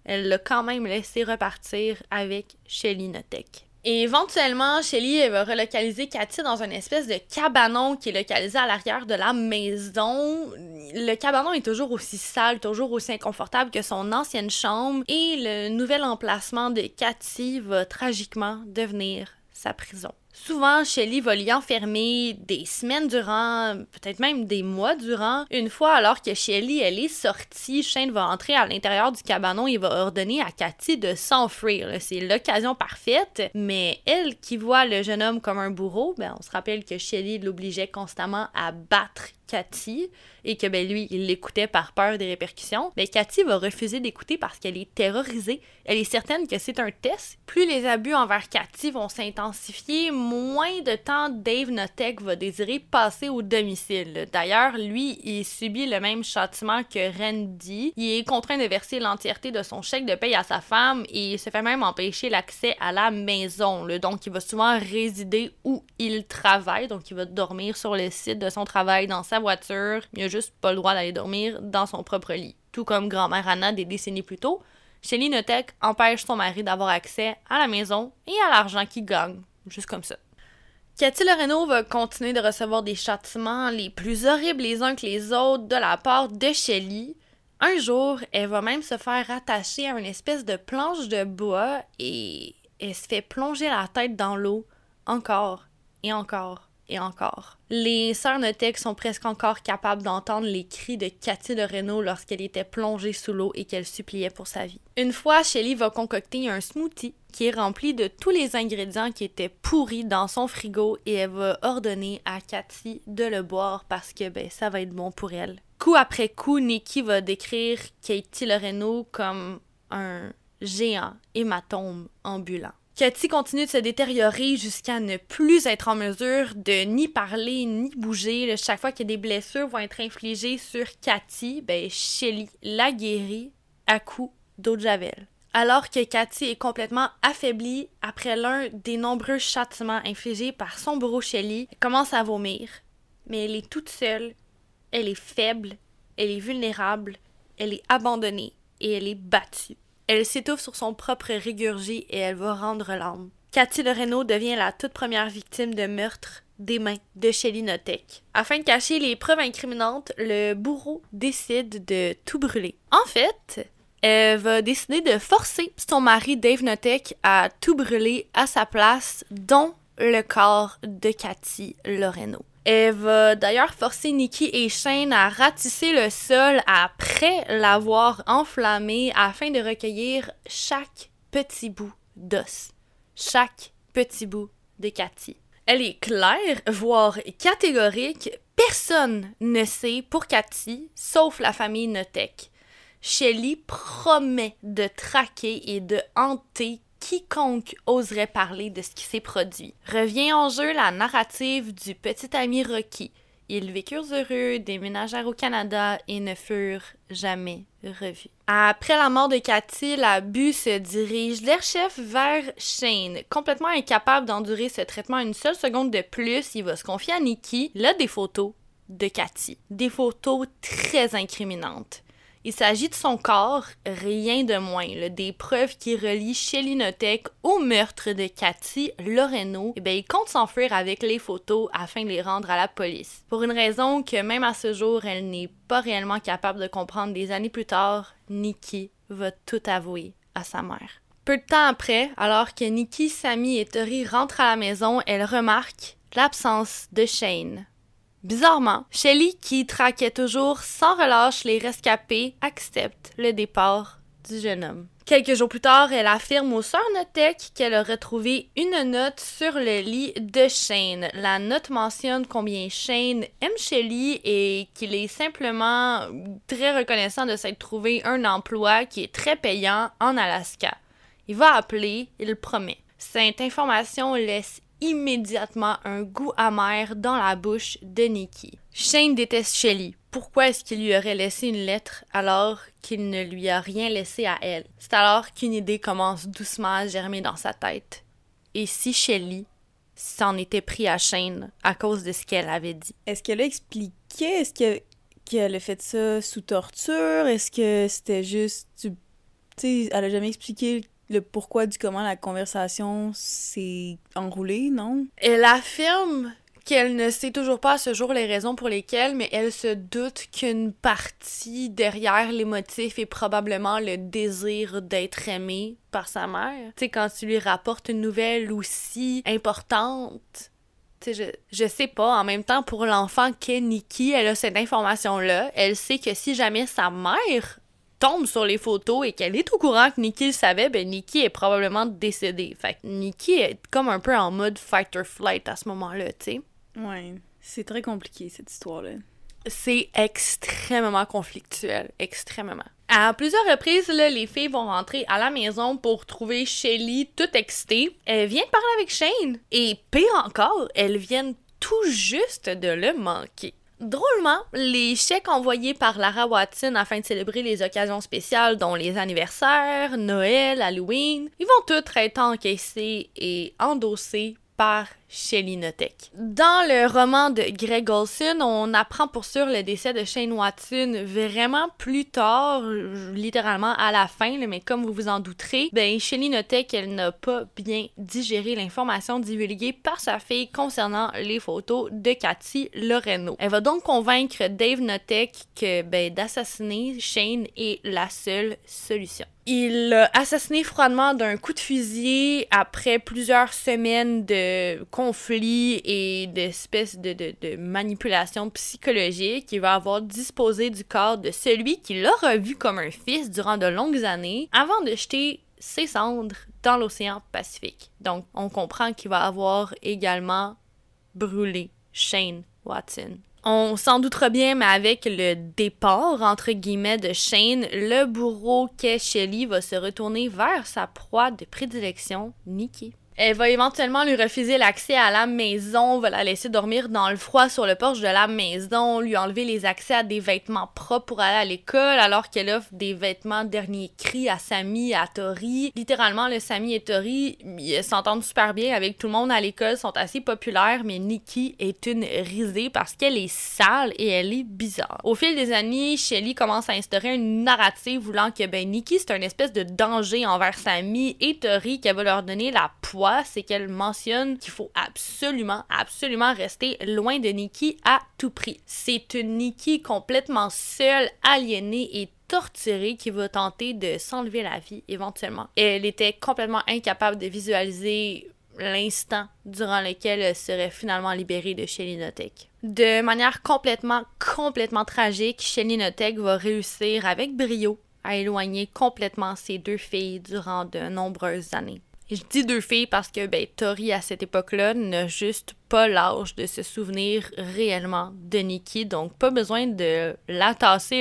elle l'a quand même laissé repartir avec Shelly Notek. Et éventuellement, Shelly va relocaliser Cathy dans une espèce de cabanon qui est localisé à l'arrière de la maison. Le cabanon est toujours aussi sale, toujours aussi inconfortable que son ancienne chambre. Et le nouvel emplacement de Cathy va tragiquement devenir sa prison. Souvent, Shelly va l'y enfermer des semaines durant, peut-être même des mois durant. Une fois, alors que Shelly, elle est sortie, Shane va entrer à l'intérieur du cabanon et va ordonner à Cathy de s'enfuir. C'est l'occasion parfaite, mais elle qui voit le jeune homme comme un bourreau, ben, on se rappelle que Shelly l'obligeait constamment à battre Cathy et que ben lui, il l'écoutait par peur des répercussions, mais Cathy va refuser d'écouter parce qu'elle est terrorisée. Elle est certaine que c'est un test. Plus les abus envers Cathy vont s'intensifier, moins de temps Dave Notek va désirer passer au domicile. D'ailleurs, lui, il subit le même châtiment que Randy. Il est contraint de verser l'entièreté de son chèque de paye à sa femme et il se fait même empêcher l'accès à la maison. Donc, il va souvent résider où il travaille. Donc, il va dormir sur le site de son travail dans sa voiture. Il a juste pas le droit d'aller dormir dans son propre lit. Tout comme grand-mère Anna des décennies plus tôt, Shelly Notek empêche son mari d'avoir accès à la maison et à l'argent qu'il gagne, juste comme ça. Cathy Loreno va continuer de recevoir des châtiments les plus horribles les uns que les autres de la part de Shelly. Un jour, elle va même se faire attacher à une espèce de planche de bois et elle se fait plonger la tête dans l'eau encore et encore et encore. Les sœurs Notek sont presque encore capables d'entendre les cris de Cathy de lorsqu'elle était plongée sous l'eau et qu'elle suppliait pour sa vie. Une fois, Shelly va concocter un smoothie qui est rempli de tous les ingrédients qui étaient pourris dans son frigo et elle va ordonner à Cathy de le boire parce que ben, ça va être bon pour elle. Coup après coup, Nikki va décrire Katie Loreno comme un géant hématome ambulant. Cathy continue de se détériorer jusqu'à ne plus être en mesure de ni parler ni bouger. Chaque fois que des blessures vont être infligées sur Cathy, ben Shelly la guérit à coups d'eau de javel. Alors que Cathy est complètement affaiblie après l'un des nombreux châtiments infligés par son bourreau Shelly, commence à vomir. Mais elle est toute seule, elle est faible, elle est vulnérable, elle est abandonnée et elle est battue. Elle s'étouffe sur son propre régurgie et elle va rendre l'âme. Cathy Loreno devient la toute première victime de meurtre des mains de Shelly Notek. Afin de cacher les preuves incriminantes, le bourreau décide de tout brûler. En fait, elle va décider de forcer son mari Dave Notek à tout brûler à sa place, dont le corps de Cathy Loreno. Elle va d'ailleurs forcer Nikki et Shane à ratisser le sol après l'avoir enflammé afin de recueillir chaque petit bout d'os, chaque petit bout de Cathy. Elle est claire, voire catégorique, personne ne sait pour Cathy, sauf la famille Notek. Shelly promet de traquer et de hanter quiconque oserait parler de ce qui s'est produit. Revient en jeu la narrative du petit ami Rocky. Ils vécurent heureux, déménagèrent au Canada et ne furent jamais revus. Après la mort de Cathy, l'abus se dirige l'air chef vers Shane. Complètement incapable d'endurer ce traitement une seule seconde de plus, il va se confier à Nikki. Là, des photos de Cathy. Des photos très incriminantes. Il s'agit de son corps, rien de moins, des preuves qui relient Shelly Notek au meurtre de Cathy Loreno. Et eh bien, il compte s'enfuir avec les photos afin de les rendre à la police. Pour une raison que même à ce jour, elle n'est pas réellement capable de comprendre des années plus tard, Nikki va tout avouer à sa mère. Peu de temps après, alors que Nikki, Sammy et Tori rentrent à la maison, elles remarquent l'absence de Shane. Bizarrement, Shelly, qui traquait toujours sans relâche les rescapés, accepte le départ du jeune homme. Quelques jours plus tard, elle affirme aux sœurs qu'elle a retrouvé une note sur le lit de Shane. La note mentionne combien Shane aime Shelly et qu'il est simplement très reconnaissant de s'être trouvé un emploi qui est très payant en Alaska. Il va appeler, il promet. Cette information laisse immédiatement un goût amer dans la bouche de Nikki. Shane déteste Shelly. Pourquoi est-ce qu'il lui aurait laissé une lettre alors qu'il ne lui a rien laissé à elle? C'est alors qu'une idée commence doucement à germer dans sa tête. Et si Shelly s'en était pris à Shane à cause de ce qu'elle avait dit? Est-ce qu'elle a expliqué? Est-ce qu'elle a fait ça sous torture? Est-ce que c'était juste... Tu sais, elle a jamais expliqué le pourquoi du comment la conversation s'est enroulée, non? Elle affirme qu'elle ne sait toujours pas à ce jour les raisons pour lesquelles, mais elle se doute qu'une partie derrière les motifs est probablement le désir d'être aimée par sa mère. Tu sais, quand tu lui rapportes une nouvelle aussi importante, je, je sais pas, en même temps, pour l'enfant qu'est Nikki, elle a cette information-là. Elle sait que si jamais sa mère tombe sur les photos et qu'elle est au courant que Nikki le savait, ben Nikki est probablement décédée. Fait que Nikki est comme un peu en mode fight or flight à ce moment-là, tu sais. Ouais, c'est très compliqué cette histoire-là. C'est extrêmement conflictuel, extrêmement. À plusieurs reprises, là, les filles vont rentrer à la maison pour trouver Shelly toute excitée. Elle vient parler avec Shane. Et pire encore, elles viennent tout juste de le manquer. Drôlement, les chèques envoyés par Lara Watson afin de célébrer les occasions spéciales, dont les anniversaires, Noël, Halloween, ils vont tous être encaissés et endossés par Shelly Notek. Dans le roman de Greg Olson, on apprend pour sûr le décès de Shane Watson vraiment plus tard, littéralement à la fin, mais comme vous vous en douterez, ben Shelly Notek, elle n'a pas bien digéré l'information divulguée par sa fille concernant les photos de Cathy Loreno. Elle va donc convaincre Dave Notek que ben, d'assassiner Shane est la seule solution. Il l'a assassiné froidement d'un coup de fusil après plusieurs semaines de conflits et d'espèces de, de, de manipulation psychologique. Il va avoir disposé du corps de celui qui l'aura vu comme un fils durant de longues années avant de jeter ses cendres dans l'océan Pacifique. Donc, on comprend qu'il va avoir également brûlé Shane Watson. On s'en doutera bien, mais avec le départ, entre guillemets, de Shane, le bourreau qu'est va se retourner vers sa proie de prédilection, Nikki. Elle va éventuellement lui refuser l'accès à la maison, va la laisser dormir dans le froid sur le porche de la maison, lui enlever les accès à des vêtements propres pour aller à l'école, alors qu'elle offre des vêtements dernier cri à Samy et à Tori. Littéralement, le Samy et Tori s'entendent super bien avec tout le monde à l'école, sont assez populaires, mais Nikki est une risée parce qu'elle est sale et elle est bizarre. Au fil des années, Shelly commence à instaurer une narrative voulant que ben Nikki c'est un espèce de danger envers Samy et Tori qu'elle va leur donner la poids c'est qu'elle mentionne qu'il faut absolument, absolument rester loin de Nikki à tout prix. C'est une Nikki complètement seule, aliénée et torturée qui va tenter de s'enlever la vie éventuellement. Elle était complètement incapable de visualiser l'instant durant lequel elle serait finalement libérée de Shelly Notek. De manière complètement, complètement tragique, Shelly Notek va réussir avec brio à éloigner complètement ces deux filles durant de nombreuses années. Je dis deux filles parce que ben, Tori, à cette époque-là, n'a juste pas l'âge de se souvenir réellement de Nikki, donc pas besoin de la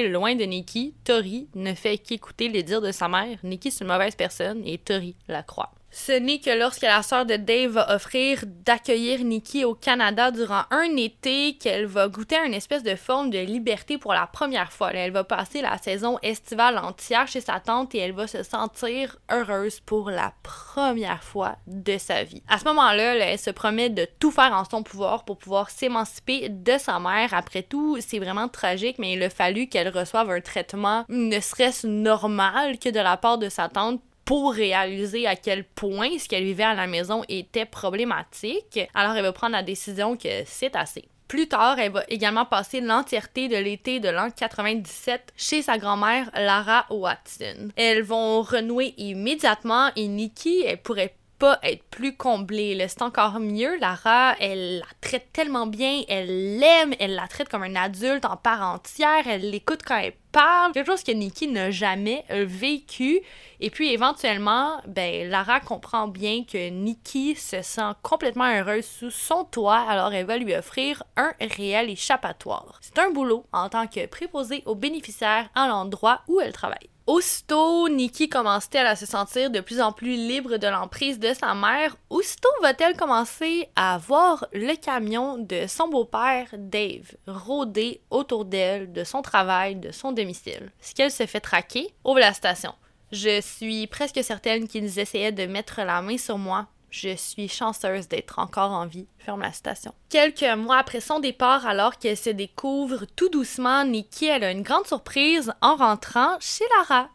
loin de Nikki. Tori ne fait qu'écouter les dires de sa mère. Nikki, c'est une mauvaise personne et Tori la croit. Ce n'est que lorsque la sœur de Dave va offrir d'accueillir Nikki au Canada durant un été qu'elle va goûter à une espèce de forme de liberté pour la première fois. Elle va passer la saison estivale entière chez sa tante et elle va se sentir heureuse pour la première fois de sa vie. À ce moment-là, elle se promet de tout faire en son pouvoir pour pouvoir s'émanciper de sa mère. Après tout, c'est vraiment tragique, mais il a fallu qu'elle reçoive un traitement ne serait-ce normal que de la part de sa tante pour réaliser à quel point ce qu'elle vivait à la maison était problématique. Alors elle va prendre la décision que c'est assez. Plus tard, elle va également passer l'entièreté de l'été de l'an 97 chez sa grand-mère Lara Watson. Elles vont renouer immédiatement et Nikki, elle pourrait pas être plus comblée. C'est encore mieux. Lara, elle la traite tellement bien, elle l'aime, elle la traite comme un adulte en part entière, elle l'écoute quand elle parle. Quelque chose que Nikki n'a jamais vécu. Et puis éventuellement, ben Lara comprend bien que Nikki se sent complètement heureuse sous son toit, alors elle va lui offrir un réel échappatoire. C'est un boulot en tant que préposée aux bénéficiaires à l'endroit où elle travaille. Aussitôt, Nikki commence-t-elle à se sentir de plus en plus libre de l'emprise de sa mère? Aussitôt va-t-elle commencer à voir le camion de son beau-père, Dave, rôder autour d'elle, de son travail, de son domicile? Ce qu'elle se fait traquer? Ouvre la station. Je suis presque certaine qu'ils essayaient de mettre la main sur moi je suis chanceuse d'être encore en vie. Ferme la station. Quelques mois après son départ, alors qu'elle se découvre tout doucement, Nikki, a une grande surprise en rentrant chez Lara.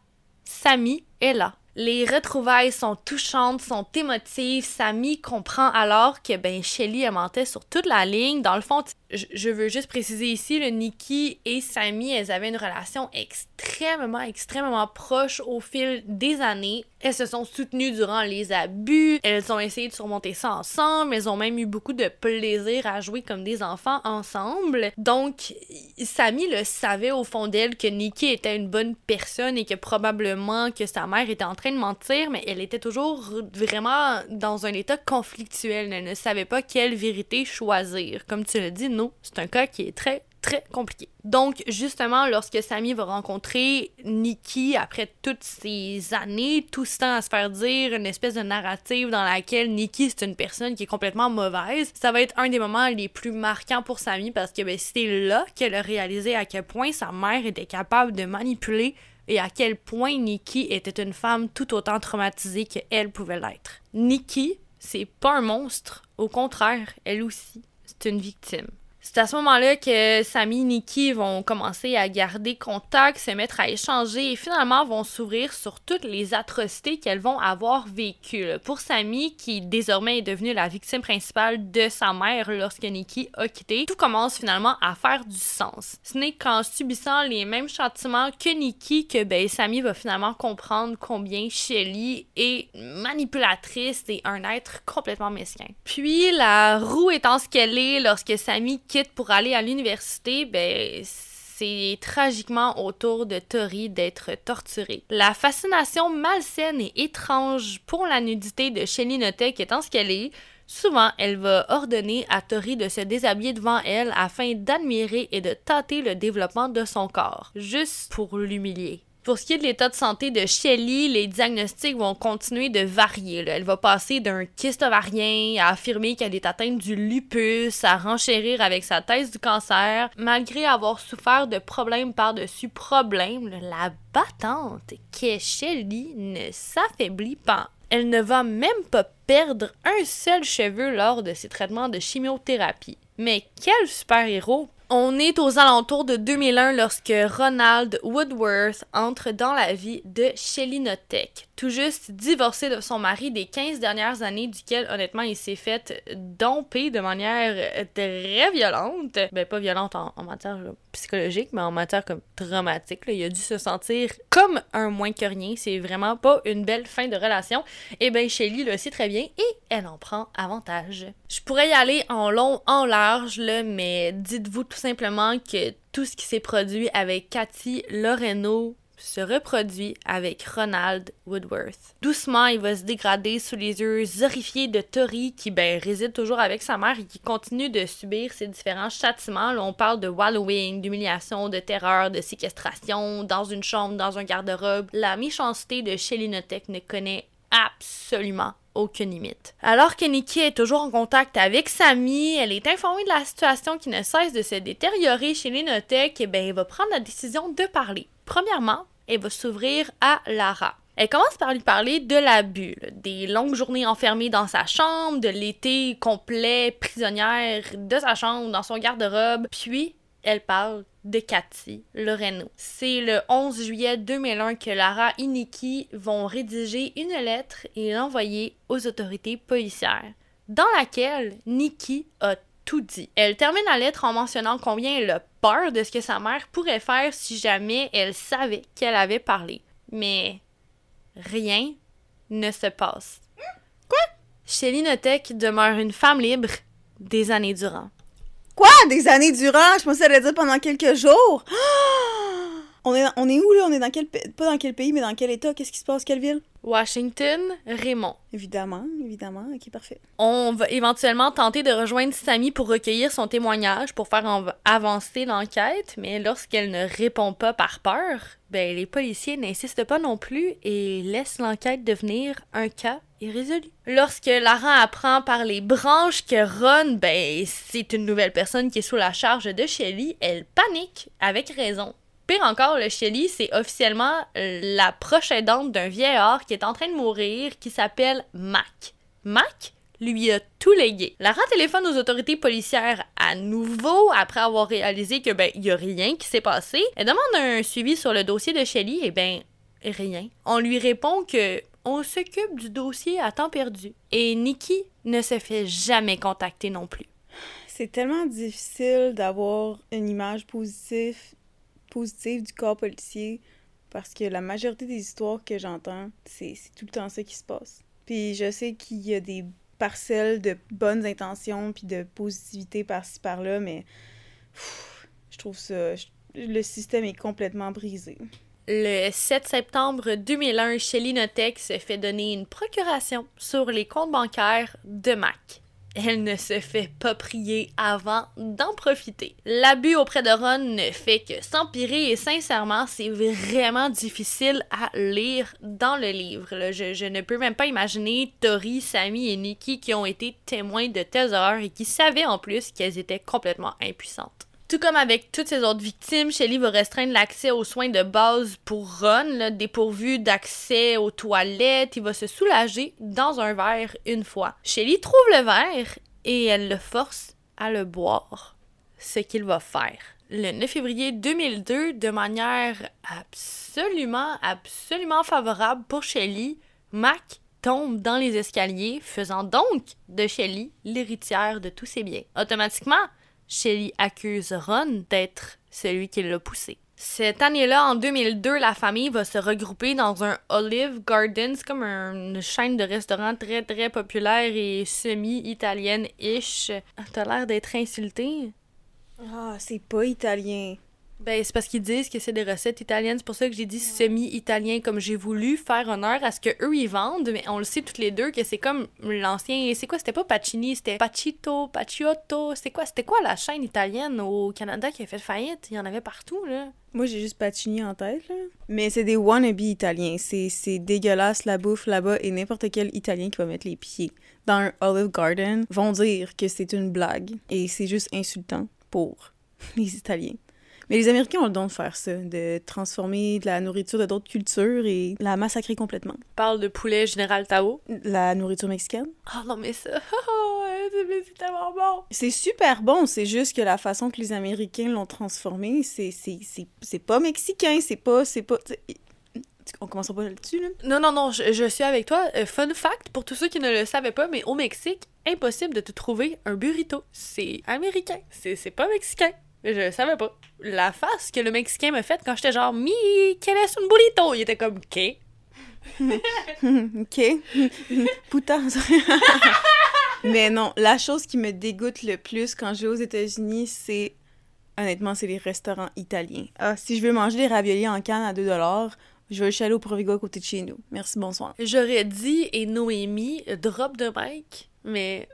Samy est là. Les retrouvailles sont touchantes, sont émotives. Samy comprend alors que ben Shelly a mentait sur toute la ligne. Dans le fond, je, veux juste préciser ici, le Nikki et Samy, elles avaient une relation extrêmement, extrêmement proche au fil des années. Elles se sont soutenues durant les abus, elles ont essayé de surmonter ça ensemble, elles ont même eu beaucoup de plaisir à jouer comme des enfants ensemble. Donc, Samy le savait au fond d'elle que Nikki était une bonne personne et que probablement que sa mère était en train de mentir, mais elle était toujours vraiment dans un état conflictuel. Elle ne savait pas quelle vérité choisir. Comme tu l'as c'est un cas qui est très, très compliqué. Donc, justement, lorsque Sammy va rencontrer Nikki après toutes ces années, tout ce temps à se faire dire une espèce de narrative dans laquelle Nikki c'est une personne qui est complètement mauvaise, ça va être un des moments les plus marquants pour Sammy parce que ben, c'est là qu'elle a réalisé à quel point sa mère était capable de manipuler et à quel point Nikki était une femme tout autant traumatisée qu'elle pouvait l'être. Nikki, c'est pas un monstre, au contraire, elle aussi, c'est une victime. C'est à ce moment-là que Samy et Nikki vont commencer à garder contact, se mettre à échanger et finalement vont s'ouvrir sur toutes les atrocités qu'elles vont avoir vécues. Pour Samy, qui désormais est devenue la victime principale de sa mère lorsque Nikki a quitté, tout commence finalement à faire du sens. Ce n'est qu'en subissant les mêmes châtiments que Nikki que ben, Samy va finalement comprendre combien Shelly est manipulatrice et un être complètement mesquin. Puis la roue étant ce qu'elle est lorsque Samy pour aller à l'université, ben c'est tragiquement autour de Tori d'être torturée. La fascination malsaine et étrange pour la nudité de Shelly Notek étant ce qu'elle est, souvent elle va ordonner à Tori de se déshabiller devant elle afin d'admirer et de tâter le développement de son corps, juste pour l'humilier. Pour ce qui est de l'état de santé de Shelly, les diagnostics vont continuer de varier. Elle va passer d'un kyste ovarien à affirmer qu'elle est atteinte du lupus, à renchérir avec sa thèse du cancer. Malgré avoir souffert de problèmes par-dessus problèmes, la battante qu'est Shelly ne s'affaiblit pas. Elle ne va même pas perdre un seul cheveu lors de ses traitements de chimiothérapie. Mais quel super-héros on est aux alentours de 2001 lorsque Ronald Woodworth entre dans la vie de Shelly Notek, tout juste divorcé de son mari des 15 dernières années, duquel honnêtement il s'est fait domper de manière très violente. Ben pas violente en, matière psychologique, mais en matière comme dramatique. Il a dû se sentir comme un moins que rien. C'est vraiment pas une belle fin de relation. Et ben Shelly le sait très bien et elle en prend avantage. Je pourrais y aller en long, en large, là, mais dites-vous tout simplement que tout ce qui s'est produit avec Cathy Loreno se reproduit avec Ronald Woodworth. Doucement, il va se dégrader sous les yeux horrifiés de Tori, qui ben, réside toujours avec sa mère et qui continue de subir ses différents châtiments. Là, on parle de wallowing, d'humiliation, de terreur, de séquestration, dans une chambre, dans un garde-robe. La méchanceté de Shelly Notek ne connaît absolument aucune limite. Alors que Nikki est toujours en contact avec Samy, elle est informée de la situation qui ne cesse de se détériorer chez les Notek, et ben elle va prendre la décision de parler. Premièrement, elle va s'ouvrir à Lara. Elle commence par lui parler de l'abus, des longues journées enfermées dans sa chambre, de l'été complet prisonnière de sa chambre dans son garde-robe, puis elle parle de Cathy Loreno. C'est le 11 juillet 2001 que Lara et Nikki vont rédiger une lettre et l'envoyer aux autorités policières, dans laquelle Nikki a tout dit. Elle termine la lettre en mentionnant combien elle a peur de ce que sa mère pourrait faire si jamais elle savait qu'elle avait parlé. Mais rien ne se passe. Quoi? Shelly Notek demeure une femme libre des années durant. Quoi? Des années durant? Je pensais allait dire pendant quelques jours. *gasps* On est, on est où, là? On est dans quel... pa- Pas dans quel pays, mais dans quel état? Qu'est-ce qui se passe? Quelle ville? Washington, Raymond. Évidemment, évidemment. Ok, parfait. On va éventuellement tenter de rejoindre Sammy pour recueillir son témoignage pour faire avancer l'enquête, mais lorsqu'elle ne répond pas par peur, ben les policiers n'insistent pas non plus et laissent l'enquête devenir un cas irrésolu. Lorsque Lara apprend par les branches que Ron, ben c'est une nouvelle personne qui est sous la charge de Shelly, elle panique avec raison. Pire encore, le Shelly, c'est officiellement la prochaine dente d'un vieillard qui est en train de mourir, qui s'appelle Mac. Mac lui a tout légué. Lara téléphone aux autorités policières à nouveau après avoir réalisé que ben y a rien qui s'est passé. Elle demande un suivi sur le dossier de Shelly et ben rien. On lui répond que on s'occupe du dossier à temps perdu. Et Nikki ne se fait jamais contacter non plus. C'est tellement difficile d'avoir une image positive, positive du corps policier parce que la majorité des histoires que j'entends, c'est tout le temps ça qui se passe. Puis je sais qu'il y a des parcelles de bonnes intentions puis de positivité par-ci par-là, mais je trouve ça... le système est complètement brisé. Le 7 septembre 2001, Shelly Notek se fait donner une procuration sur les comptes bancaires de Mac. Elle ne se fait pas prier avant d'en profiter. L'abus auprès de Ron ne fait que s'empirer et sincèrement, c'est vraiment difficile à lire dans le livre. je ne peux même pas imaginer Tori, Sammy et Nikki qui ont été témoins de telles horreurs et qui savaient en plus qu'elles étaient complètement impuissantes. Tout comme avec toutes ces autres victimes, Shelly va restreindre l'accès aux soins de base pour Ron, dépourvu d'accès aux toilettes. Il va se soulager dans un verre une fois. Shelly trouve le verre et elle le force à le boire. Ce qu'il va faire. Le 9 février 2002, de manière absolument, absolument favorable pour Shelly, Mac tombe dans les escaliers, faisant donc de Shelly l'héritière de tous ses biens. Automatiquement, Shelly accuse Ron d'être celui qui l'a poussé. Cette année-là, en 2002, la famille va se regrouper dans un Olive Garden. C'est comme un- une chaîne de restaurants très très populaire et semi-italienne-ish. T'as l'air d'être insulté. Ah, c'est pas italien. Ben, c'est parce qu'ils disent que c'est des recettes italiennes. C'est pour ça que j'ai dit semi-italien, comme j'ai voulu faire honneur à ce que eux ils vendent. Mais on le sait toutes les deux que c'est comme l'ancien. C'est quoi? C'était pas Pacini, c'était Pacito, Paciotto. C'était quoi? C'était quoi la chaîne italienne au Canada qui a fait faillite? Il y en avait partout, là. Moi, j'ai juste Pacini en tête, là. Mais c'est des wannabes italiens. C'est c'est dégueulasse la bouffe là-bas et n'importe quel Italien qui va mettre les pieds dans un Olive Garden vont dire que c'est une blague et c'est juste insultant pour *laughs* les Italiens. Mais les Américains ont le don de faire ça, de transformer de la nourriture de d'autres cultures et la massacrer complètement. Parle de poulet Général Tao. La nourriture mexicaine. Ah non, mais ça. *laughs* mais c'est tellement bon. C'est super bon, c'est juste que la façon que les Américains l'ont transformé, c'est pas mexicain, c'est pas... c'est pas On commencera pas là-dessus, là. Non, non, non, je, je suis avec toi. Euh, fun fact, pour tous ceux qui ne le savaient pas, mais au Mexique, impossible de te trouver un burrito. C'est américain. C'est pas mexicain. Je savais pas. La face que le Mexicain m'a faite quand j'étais genre, Mi, quel est un burrito? Il était comme, OK. *laughs* OK. *laughs* Putain. *laughs* Mais non, la chose qui me dégoûte le plus quand je vais aux États-Unis, c'est honnêtement, c'est les restaurants italiens. Ah, si je veux manger des raviolis en canne à 2 je vais chez aller au Provigo à côté de chez nous. Merci, bonsoir. J'aurais dit, et Noémie, drop de mic, mais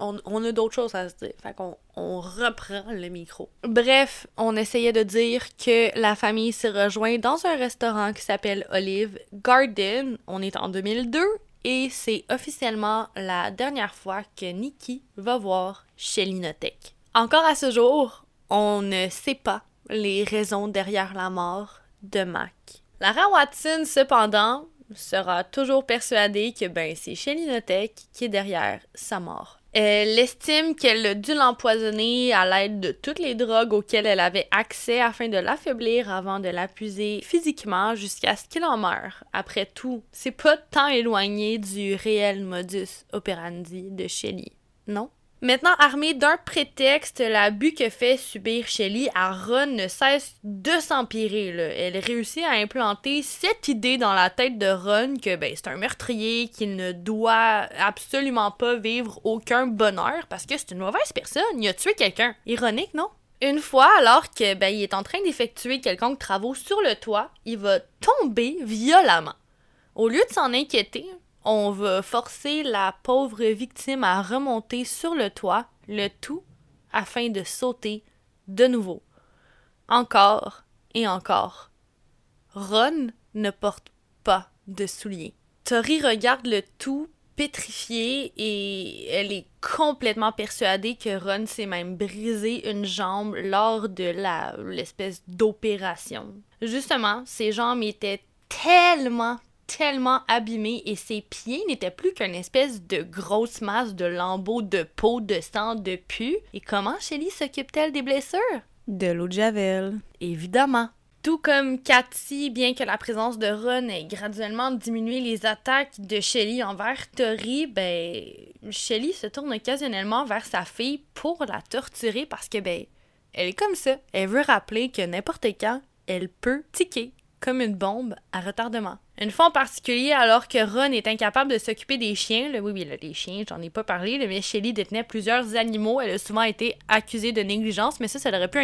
on, a d'autres choses à se dire. Fait qu'on on reprend le micro. Bref, on essayait de dire que la famille s'est rejointe dans un restaurant qui s'appelle Olive Garden. On est en 2002 et c'est officiellement la dernière fois que Nikki va voir Shelly Notek. Encore à ce jour, on ne sait pas les raisons derrière la mort de Mac. Lara Watson, cependant, sera toujours persuadée que ben, c'est Shelly Notek qui est derrière sa mort. Elle estime qu'elle a dû l'empoisonner à l'aide de toutes les drogues auxquelles elle avait accès afin de l'affaiblir avant de l'accuser physiquement jusqu'à ce qu'il en meure. Après tout, c'est pas tant éloigné du réel modus operandi de Shelly, non? Maintenant, armée d'un prétexte, l'abus que fait subir Shelly à Ron ne cesse de s'empirer. Elle réussit à implanter cette idée dans la tête de Ron que ben, c'est un meurtrier, qu'il ne doit absolument pas vivre aucun bonheur parce que c'est une mauvaise personne. Il a tué quelqu'un. Ironique, non? Une fois, alors que ben, il est en train d'effectuer quelconque travaux sur le toit, il va tomber violemment. Au lieu de s'en inquiéter, on va forcer la pauvre victime à remonter sur le toit, le tout afin de sauter de nouveau. Encore et encore. Ron ne porte pas de souliers. Tori regarde le tout pétrifié et elle est complètement persuadée que Ron s'est même brisé une jambe lors de l'espèce d'opération. Justement, ses jambes étaient tellement tellement abîmé et ses pieds n'étaient plus qu'une espèce de grosse masse de lambeaux de peau, de sang, de pu. Et comment Shelly s'occupe-t-elle des blessures? De l'eau de Javel. Évidemment. Tout comme Cathy, bien que la présence de Ron ait graduellement diminué les attaques de Shelly envers Tori, ben, Shelly se tourne occasionnellement vers sa fille pour la torturer parce que, ben, elle est comme ça. Elle veut rappeler que n'importe quand, elle peut tiquer comme une bombe à retardement. Une fois en particulier, alors que Ron est incapable de s'occuper des chiens, oui, oui, les chiens, j'en ai pas parlé, mais Shelly détenait plusieurs animaux, elle a souvent été accusée de négligence, mais ça, ça aurait pu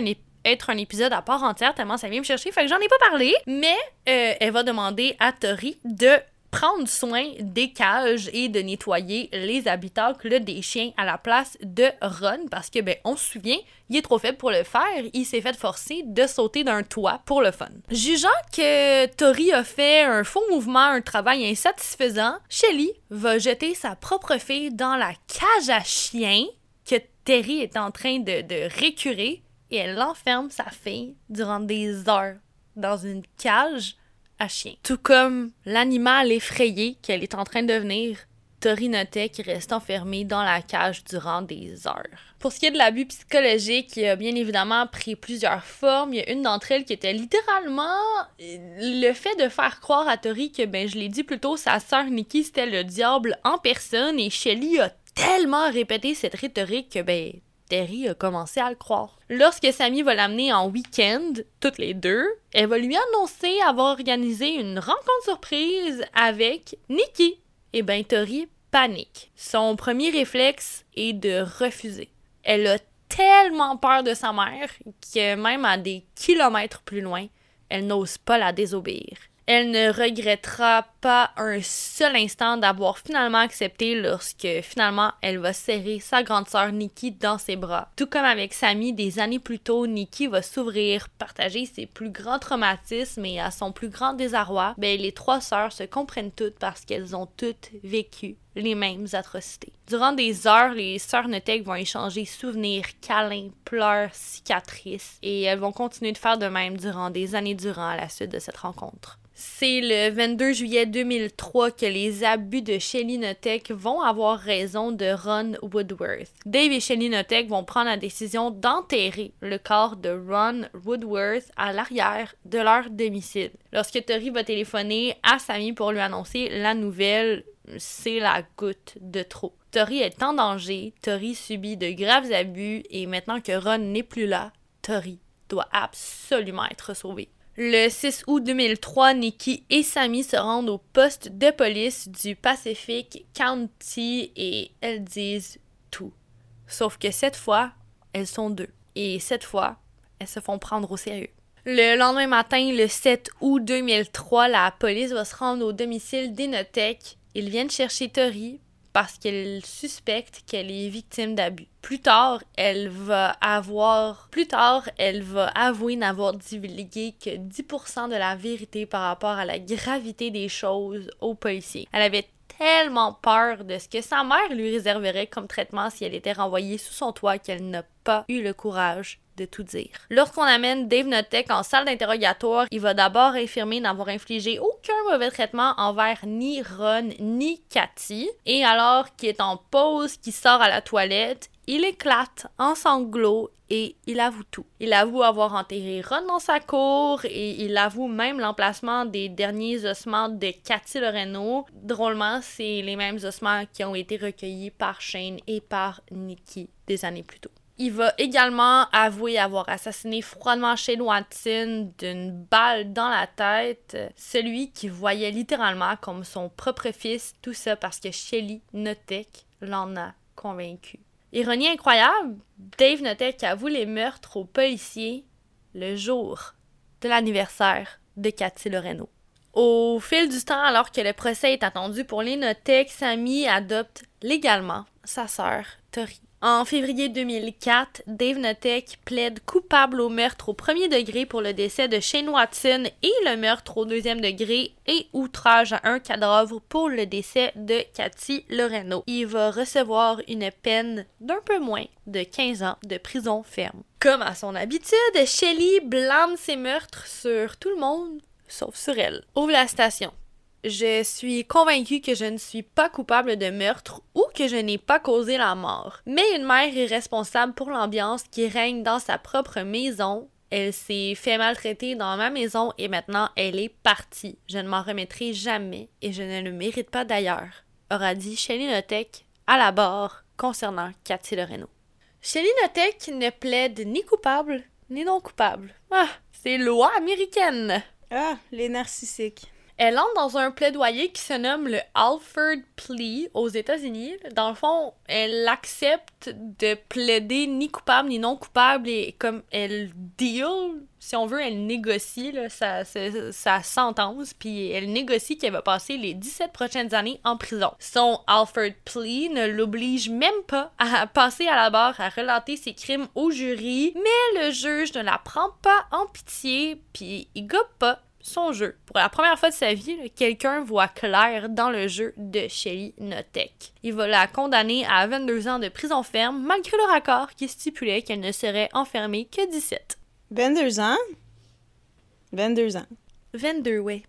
être un épisode à part entière tellement ça vient me chercher, fait que j'en ai pas parlé, mais euh, elle va demander à Tori de prendre soin des cages et de nettoyer les habitacles des chiens à la place de Ron parce que, ben, on se souvient, il est trop faible pour le faire. Il s'est fait forcer de sauter d'un toit pour le fun. Jugeant que Tori a fait un faux mouvement, un travail insatisfaisant, Shelly va jeter sa propre fille dans la cage à chiens que Terry est en train de, de récurer et elle enferme sa fille durant des heures dans une cage Tout comme l'animal effrayé qu'elle est en train de devenir, Tori notait qu'il reste enfermé dans la cage durant des heures. Pour ce qui est de l'abus psychologique, il a bien évidemment pris plusieurs formes. Il y a une d'entre elles qui était littéralement le fait de faire croire à Tori que, ben, je l'ai dit plus tôt, sa sœur Nikki c'était le diable en personne et Shelly a tellement répété cette rhétorique que, ben, Terry a commencé à le croire. Lorsque Sammy va l'amener en week-end, toutes les deux, elle va lui annoncer avoir organisé une rencontre surprise avec Nikki. Et ben Tori panique. Son premier réflexe est de refuser. Elle a tellement peur de sa mère que même à des kilomètres plus loin, elle n'ose pas la désobéir. Elle ne regrettera pas un seul instant d'avoir finalement accepté lorsque finalement elle va serrer sa grande sœur Nikki dans ses bras. Tout comme avec Sammy des années plus tôt, Nikki va s'ouvrir, partager ses plus grands traumatismes et à son plus grand désarroi, ben les trois sœurs se comprennent toutes parce qu'elles ont toutes vécu les mêmes atrocités. Durant des heures, les sœurs Notek vont échanger souvenirs, câlins, pleurs, cicatrices et elles vont continuer de faire de même durant des années durant à la suite de cette rencontre. C'est le 22 juillet 2003 que les abus de Shelly Notek vont avoir raison de Ron Woodworth. Dave et Shelly Notek vont prendre la décision d'enterrer le corps de Ron Woodworth à l'arrière de leur domicile. Lorsque Tori va téléphoner à Sammy pour lui annoncer la nouvelle, c'est la goutte de trop. Tori est en danger, Tori subit de graves abus et maintenant que Ron n'est plus là, Tori doit absolument être sauvée. Le 6 août 2003, Nikki et Sammy se rendent au poste de police du Pacific County et elles disent tout. Sauf que cette fois, elles sont deux. Et cette fois, elles se font prendre au sérieux. Le lendemain matin, le 7 août 2003, la police va se rendre au domicile d'Inotech. Ils viennent chercher Tori parce qu'elle suspecte qu'elle est victime d'abus. Plus tard, elle va avoir, plus tard, elle va avouer n'avoir divulgué que 10% de la vérité par rapport à la gravité des choses aux policiers. Elle avait tellement peur de ce que sa mère lui réserverait comme traitement si elle était renvoyée sous son toit qu'elle n'a pas eu le courage de tout dire. Lorsqu'on amène Dave Notek en salle d'interrogatoire, il va d'abord affirmer n'avoir infligé aucun mauvais traitement envers ni Ron ni Cathy. Et alors qu'il est en pause, qu'il sort à la toilette, il éclate en sanglots et il avoue tout. Il avoue avoir enterré Ron dans sa cour et il avoue même l'emplacement des derniers ossements de Cathy Loreno. Drôlement, c'est les mêmes ossements qui ont été recueillis par Shane et par Nikki des années plus tôt. Il va également avouer avoir assassiné froidement Shane Watson d'une balle dans la tête, celui qui voyait littéralement comme son propre fils, tout ça parce que Shelly Notek l'en a convaincu. Ironie incroyable, Dave Notek avoue les meurtres aux policiers le jour de l'anniversaire de Cathy Loreno. Au fil du temps, alors que le procès est attendu pour les Notek, Sammy adopte légalement sa sœur Tori. En février 2004, Dave Notek plaide coupable au meurtre au premier degré pour le décès de Shane Watson et le meurtre au deuxième degré et outrage à un cadavre pour le décès de Cathy Loreno. Il va recevoir une peine d'un peu moins de 15 ans de prison ferme. Comme à son habitude, Shelly blâme ses meurtres sur tout le monde, sauf sur elle. Ouvre la station. Je suis convaincue que je ne suis pas coupable de meurtre ou que je n'ai pas causé la mort. Mais une mère est responsable pour l'ambiance qui règne dans sa propre maison. Elle s'est fait maltraiter dans ma maison et maintenant elle est partie. Je ne m'en remettrai jamais et je ne le mérite pas d'ailleurs, aura dit Shelly Notek à la barre concernant Cathy Loreno. Shelly Notek ne plaide ni coupable ni non coupable. Ah, c'est loi américaine! Ah, les narcissiques. Elle entre dans un plaidoyer qui se nomme le Alford Plea aux États-Unis. Dans le fond, elle accepte de plaider ni coupable ni non coupable et comme elle deal, si on veut, elle négocie sa, sentence, puis elle négocie qu'elle va passer les 17 prochaines années en prison. Son Alford Plea ne l'oblige même pas à passer à la barre, à relater ses crimes au jury, mais le juge ne la prend pas en pitié, puis il gobe pas son jeu. Pour la première fois de sa vie, quelqu'un voit clair dans le jeu de Shelly Notek. Il va la condamner à 22 ans de prison ferme, malgré le raccord qui stipulait qu'elle ne serait enfermée que 17. 22 ans? 22 ans. 22, oui.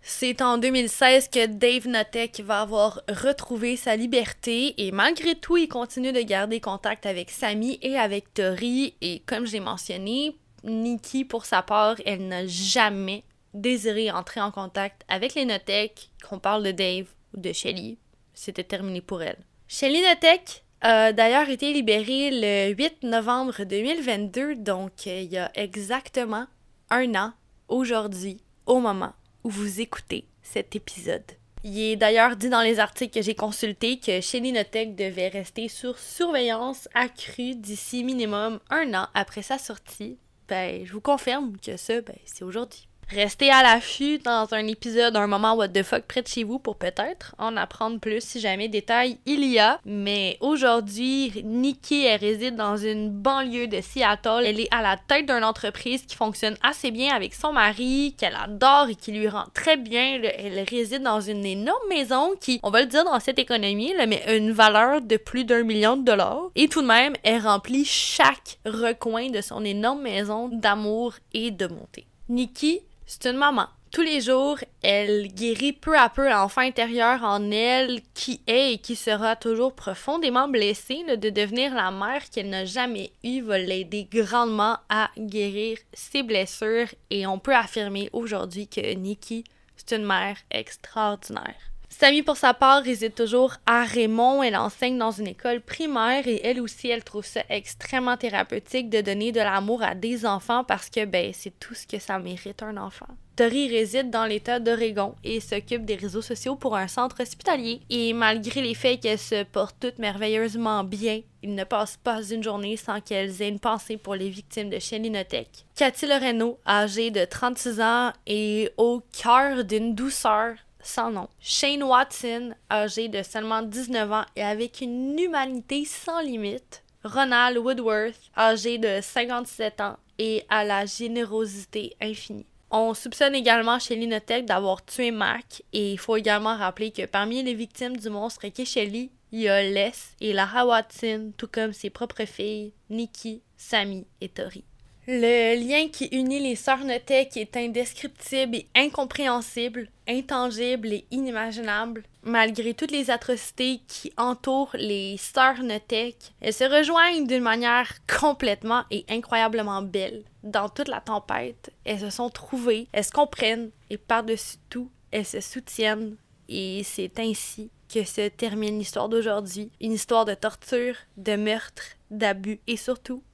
C'est en 2016 que Dave Notek va avoir retrouvé sa liberté et malgré tout, il continue de garder contact avec Sammy et avec Tori et comme j'ai mentionné, Nikki, pour sa part, elle n'a jamais désiré entrer en contact avec les Notek, qu'on parle de Dave ou de Shelly, c'était terminé pour elle. Shelly Notek a d'ailleurs été libérée le 8 novembre 2022, donc euh, il y a exactement un an aujourd'hui, au moment où vous écoutez cet épisode. Il est d'ailleurs dit dans les articles que j'ai consultés que Shelly Notek devait rester sur surveillance accrue d'ici minimum un an après sa sortie. Ben, je vous confirme que ça, ben, c'est aujourd'hui. Restez à l'affût dans un épisode, un moment what the fuck près de chez vous pour peut-être en apprendre plus si jamais détails il y a. Mais aujourd'hui, Nikki, elle réside dans une banlieue de Seattle. Elle est à la tête d'une entreprise qui fonctionne assez bien avec son mari, qu'elle adore et qui lui rend très bien. Elle réside dans une énorme maison qui, on va le dire dans cette économie, là, mais une valeur de plus d'un million de dollars. Et tout de même, elle remplit chaque recoin de son énorme maison d'amour et de bonté. Nikki c'est une maman. Tous les jours, elle guérit peu à peu l'enfant intérieur en elle qui est et qui sera toujours profondément blessée. de devenir la mère qu'elle n'a jamais eue va l'aider grandement à guérir ses blessures et on peut affirmer aujourd'hui que Nikki, c'est une mère extraordinaire. Sammy, pour sa part, réside toujours à Raymond. Elle enseigne dans une école primaire et elle aussi, elle trouve ça extrêmement thérapeutique de donner de l'amour à des enfants parce que, ben, c'est tout ce que ça mérite un enfant. Tori réside dans l'État d'Oregon et s'occupe des réseaux sociaux pour un centre hospitalier. Et malgré les faits qu'elles se portent toutes merveilleusement bien, il ne passe pas une journée sans qu'elles aient une pensée pour les victimes de Chelinothèque. Cathy Loreno, âgée de 36 ans, est au cœur d'une douceur sans nom. Shane Watson, âgé de seulement 19 ans et avec une humanité sans limite. Ronald Woodworth, âgé de 57 ans et à la générosité infinie. On soupçonne également chez Linotech d'avoir tué Mac et il faut également rappeler que parmi les victimes du monstre Shelly, il y a Les et Lara Watson, tout comme ses propres filles, Nikki, Sammy et Tori. Le lien qui unit les sœurs est indescriptible et incompréhensible, intangible et inimaginable. Malgré toutes les atrocités qui entourent les sœurs Notek, elles se rejoignent d'une manière complètement et incroyablement belle. Dans toute la tempête, elles se sont trouvées, elles se comprennent et par-dessus tout, elles se soutiennent. Et c'est ainsi que se termine l'histoire d'aujourd'hui. Une histoire de torture, de meurtre, d'abus et surtout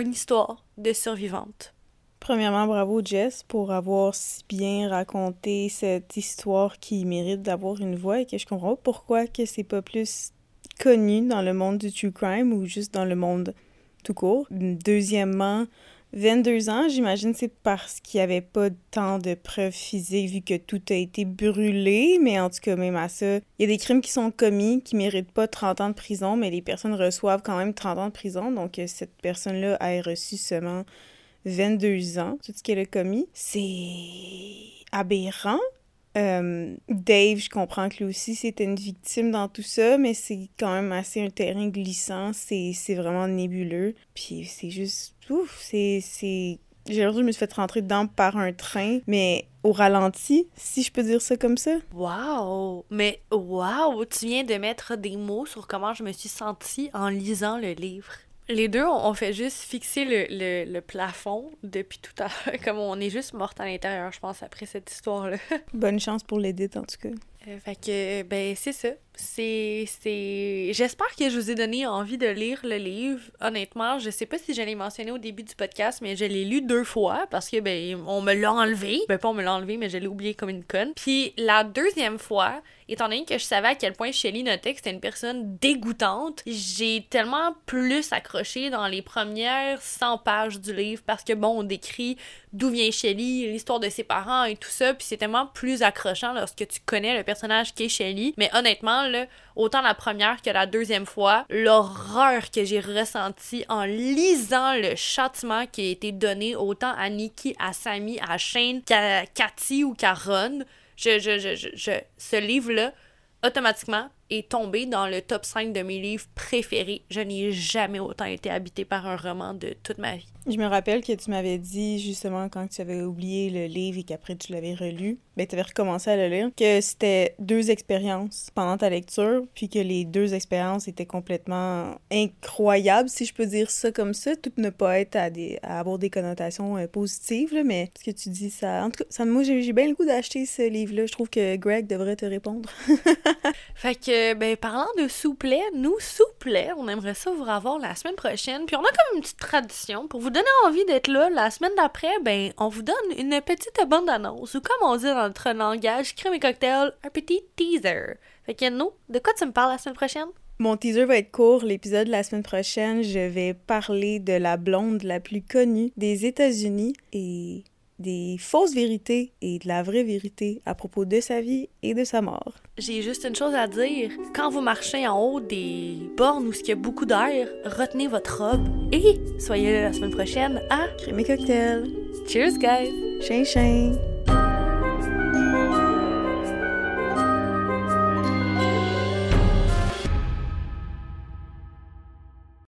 une histoire de survivante. Premièrement, bravo Jess pour avoir si bien raconté cette histoire qui mérite d'avoir une voix et que je comprends pourquoi que c'est pas plus connu dans le monde du true crime ou juste dans le monde tout court. Deuxièmement, 22 ans, j'imagine c'est parce qu'il n'y avait pas tant de preuves physiques vu que tout a été brûlé, mais en tout cas, même à ça, il y a des crimes qui sont commis qui méritent pas 30 ans de prison, mais les personnes reçoivent quand même 30 ans de prison, donc euh, cette personne-là a reçu seulement 22 ans, tout ce qu'elle a commis. C'est aberrant. Euh, Dave, je comprends que lui aussi c'était une victime dans tout ça, mais c'est quand même assez un terrain glissant, c'est vraiment nébuleux. Puis c'est juste, ouf, c'est. J'ai l'impression que je me suis fait rentrer dedans par un train, mais au ralenti, si je peux dire ça comme ça. Wow! Mais wow! Tu viens de mettre des mots sur comment je me suis sentie en lisant le livre. Les deux, on fait juste fixer le, le, plafond depuis tout à l'heure. *laughs* Comme on est juste morte à l'intérieur, je pense, après cette histoire-là. Bonne chance pour l'édite, en tout cas. Euh, fait que, ben, c'est ça. C'est. c'est... J'espère que je vous ai donné envie de lire le livre. Honnêtement, je sais pas si je l'ai mentionné au début du podcast, mais je l'ai lu deux fois parce que, ben, on me l'a enlevé. Ben, pas on me l'a enlevé, mais je l'ai oublié comme une conne. Puis la deuxième fois, étant donné que je savais à quel point Shelly notait que c'était une personne dégoûtante, j'ai tellement plus accroché dans les premières 100 pages du livre parce que, bon, on décrit d'où vient Shelly, l'histoire de ses parents et tout ça, puis c'est tellement plus accrochant lorsque tu connais le personnage qu'est Shelly. Mais honnêtement, là, autant la première que la deuxième fois, l'horreur que j'ai ressentie en lisant le châtiment qui a été donné autant à Nikki, à Sammy, à Shane qu'à Cathy ou qu'à Ron, ce livre-là, automatiquement, est tombé dans le top 5 de mes livres préférés. Je n'ai jamais autant été habité par un roman de toute ma vie. Je me rappelle que tu m'avais dit, justement, quand tu avais oublié le livre et qu'après tu l'avais relu, ben, tu avais recommencé à le lire, que c'était deux expériences pendant ta lecture, puis que les deux expériences étaient complètement incroyables, si je peux dire ça comme ça. Tout ne pas être à, des, avoir des connotations euh, positives, là, mais ce que tu dis, ça. En tout cas, ça, moi, j'ai bien le goût d'acheter ce livre-là. Je trouve que Greg devrait te répondre. *laughs* fait que, ben, parlant de souplets, nous, souplets, on aimerait ça vous revoir la semaine prochaine, puis on a comme une petite tradition pour vous donner envie d'être là, la semaine d'après, ben, on vous donne une petite bande-annonce, ou comme on dit dans notre langage, crème et cocktail, un petit teaser. Fait que, nous, de quoi tu me parles la semaine prochaine? Mon teaser va être court. L'épisode de la semaine prochaine, je vais parler de la blonde la plus connue des États-Unis et des fausses vérités et de la vraie vérité à propos de sa vie et de sa mort. J'ai juste une chose à dire. Quand vous marchez en haut des bornes où il y a beaucoup d'air, retenez votre robe et soyez là la semaine prochaine à Crémer Cocktail. Cheers, guys! Chien, chien!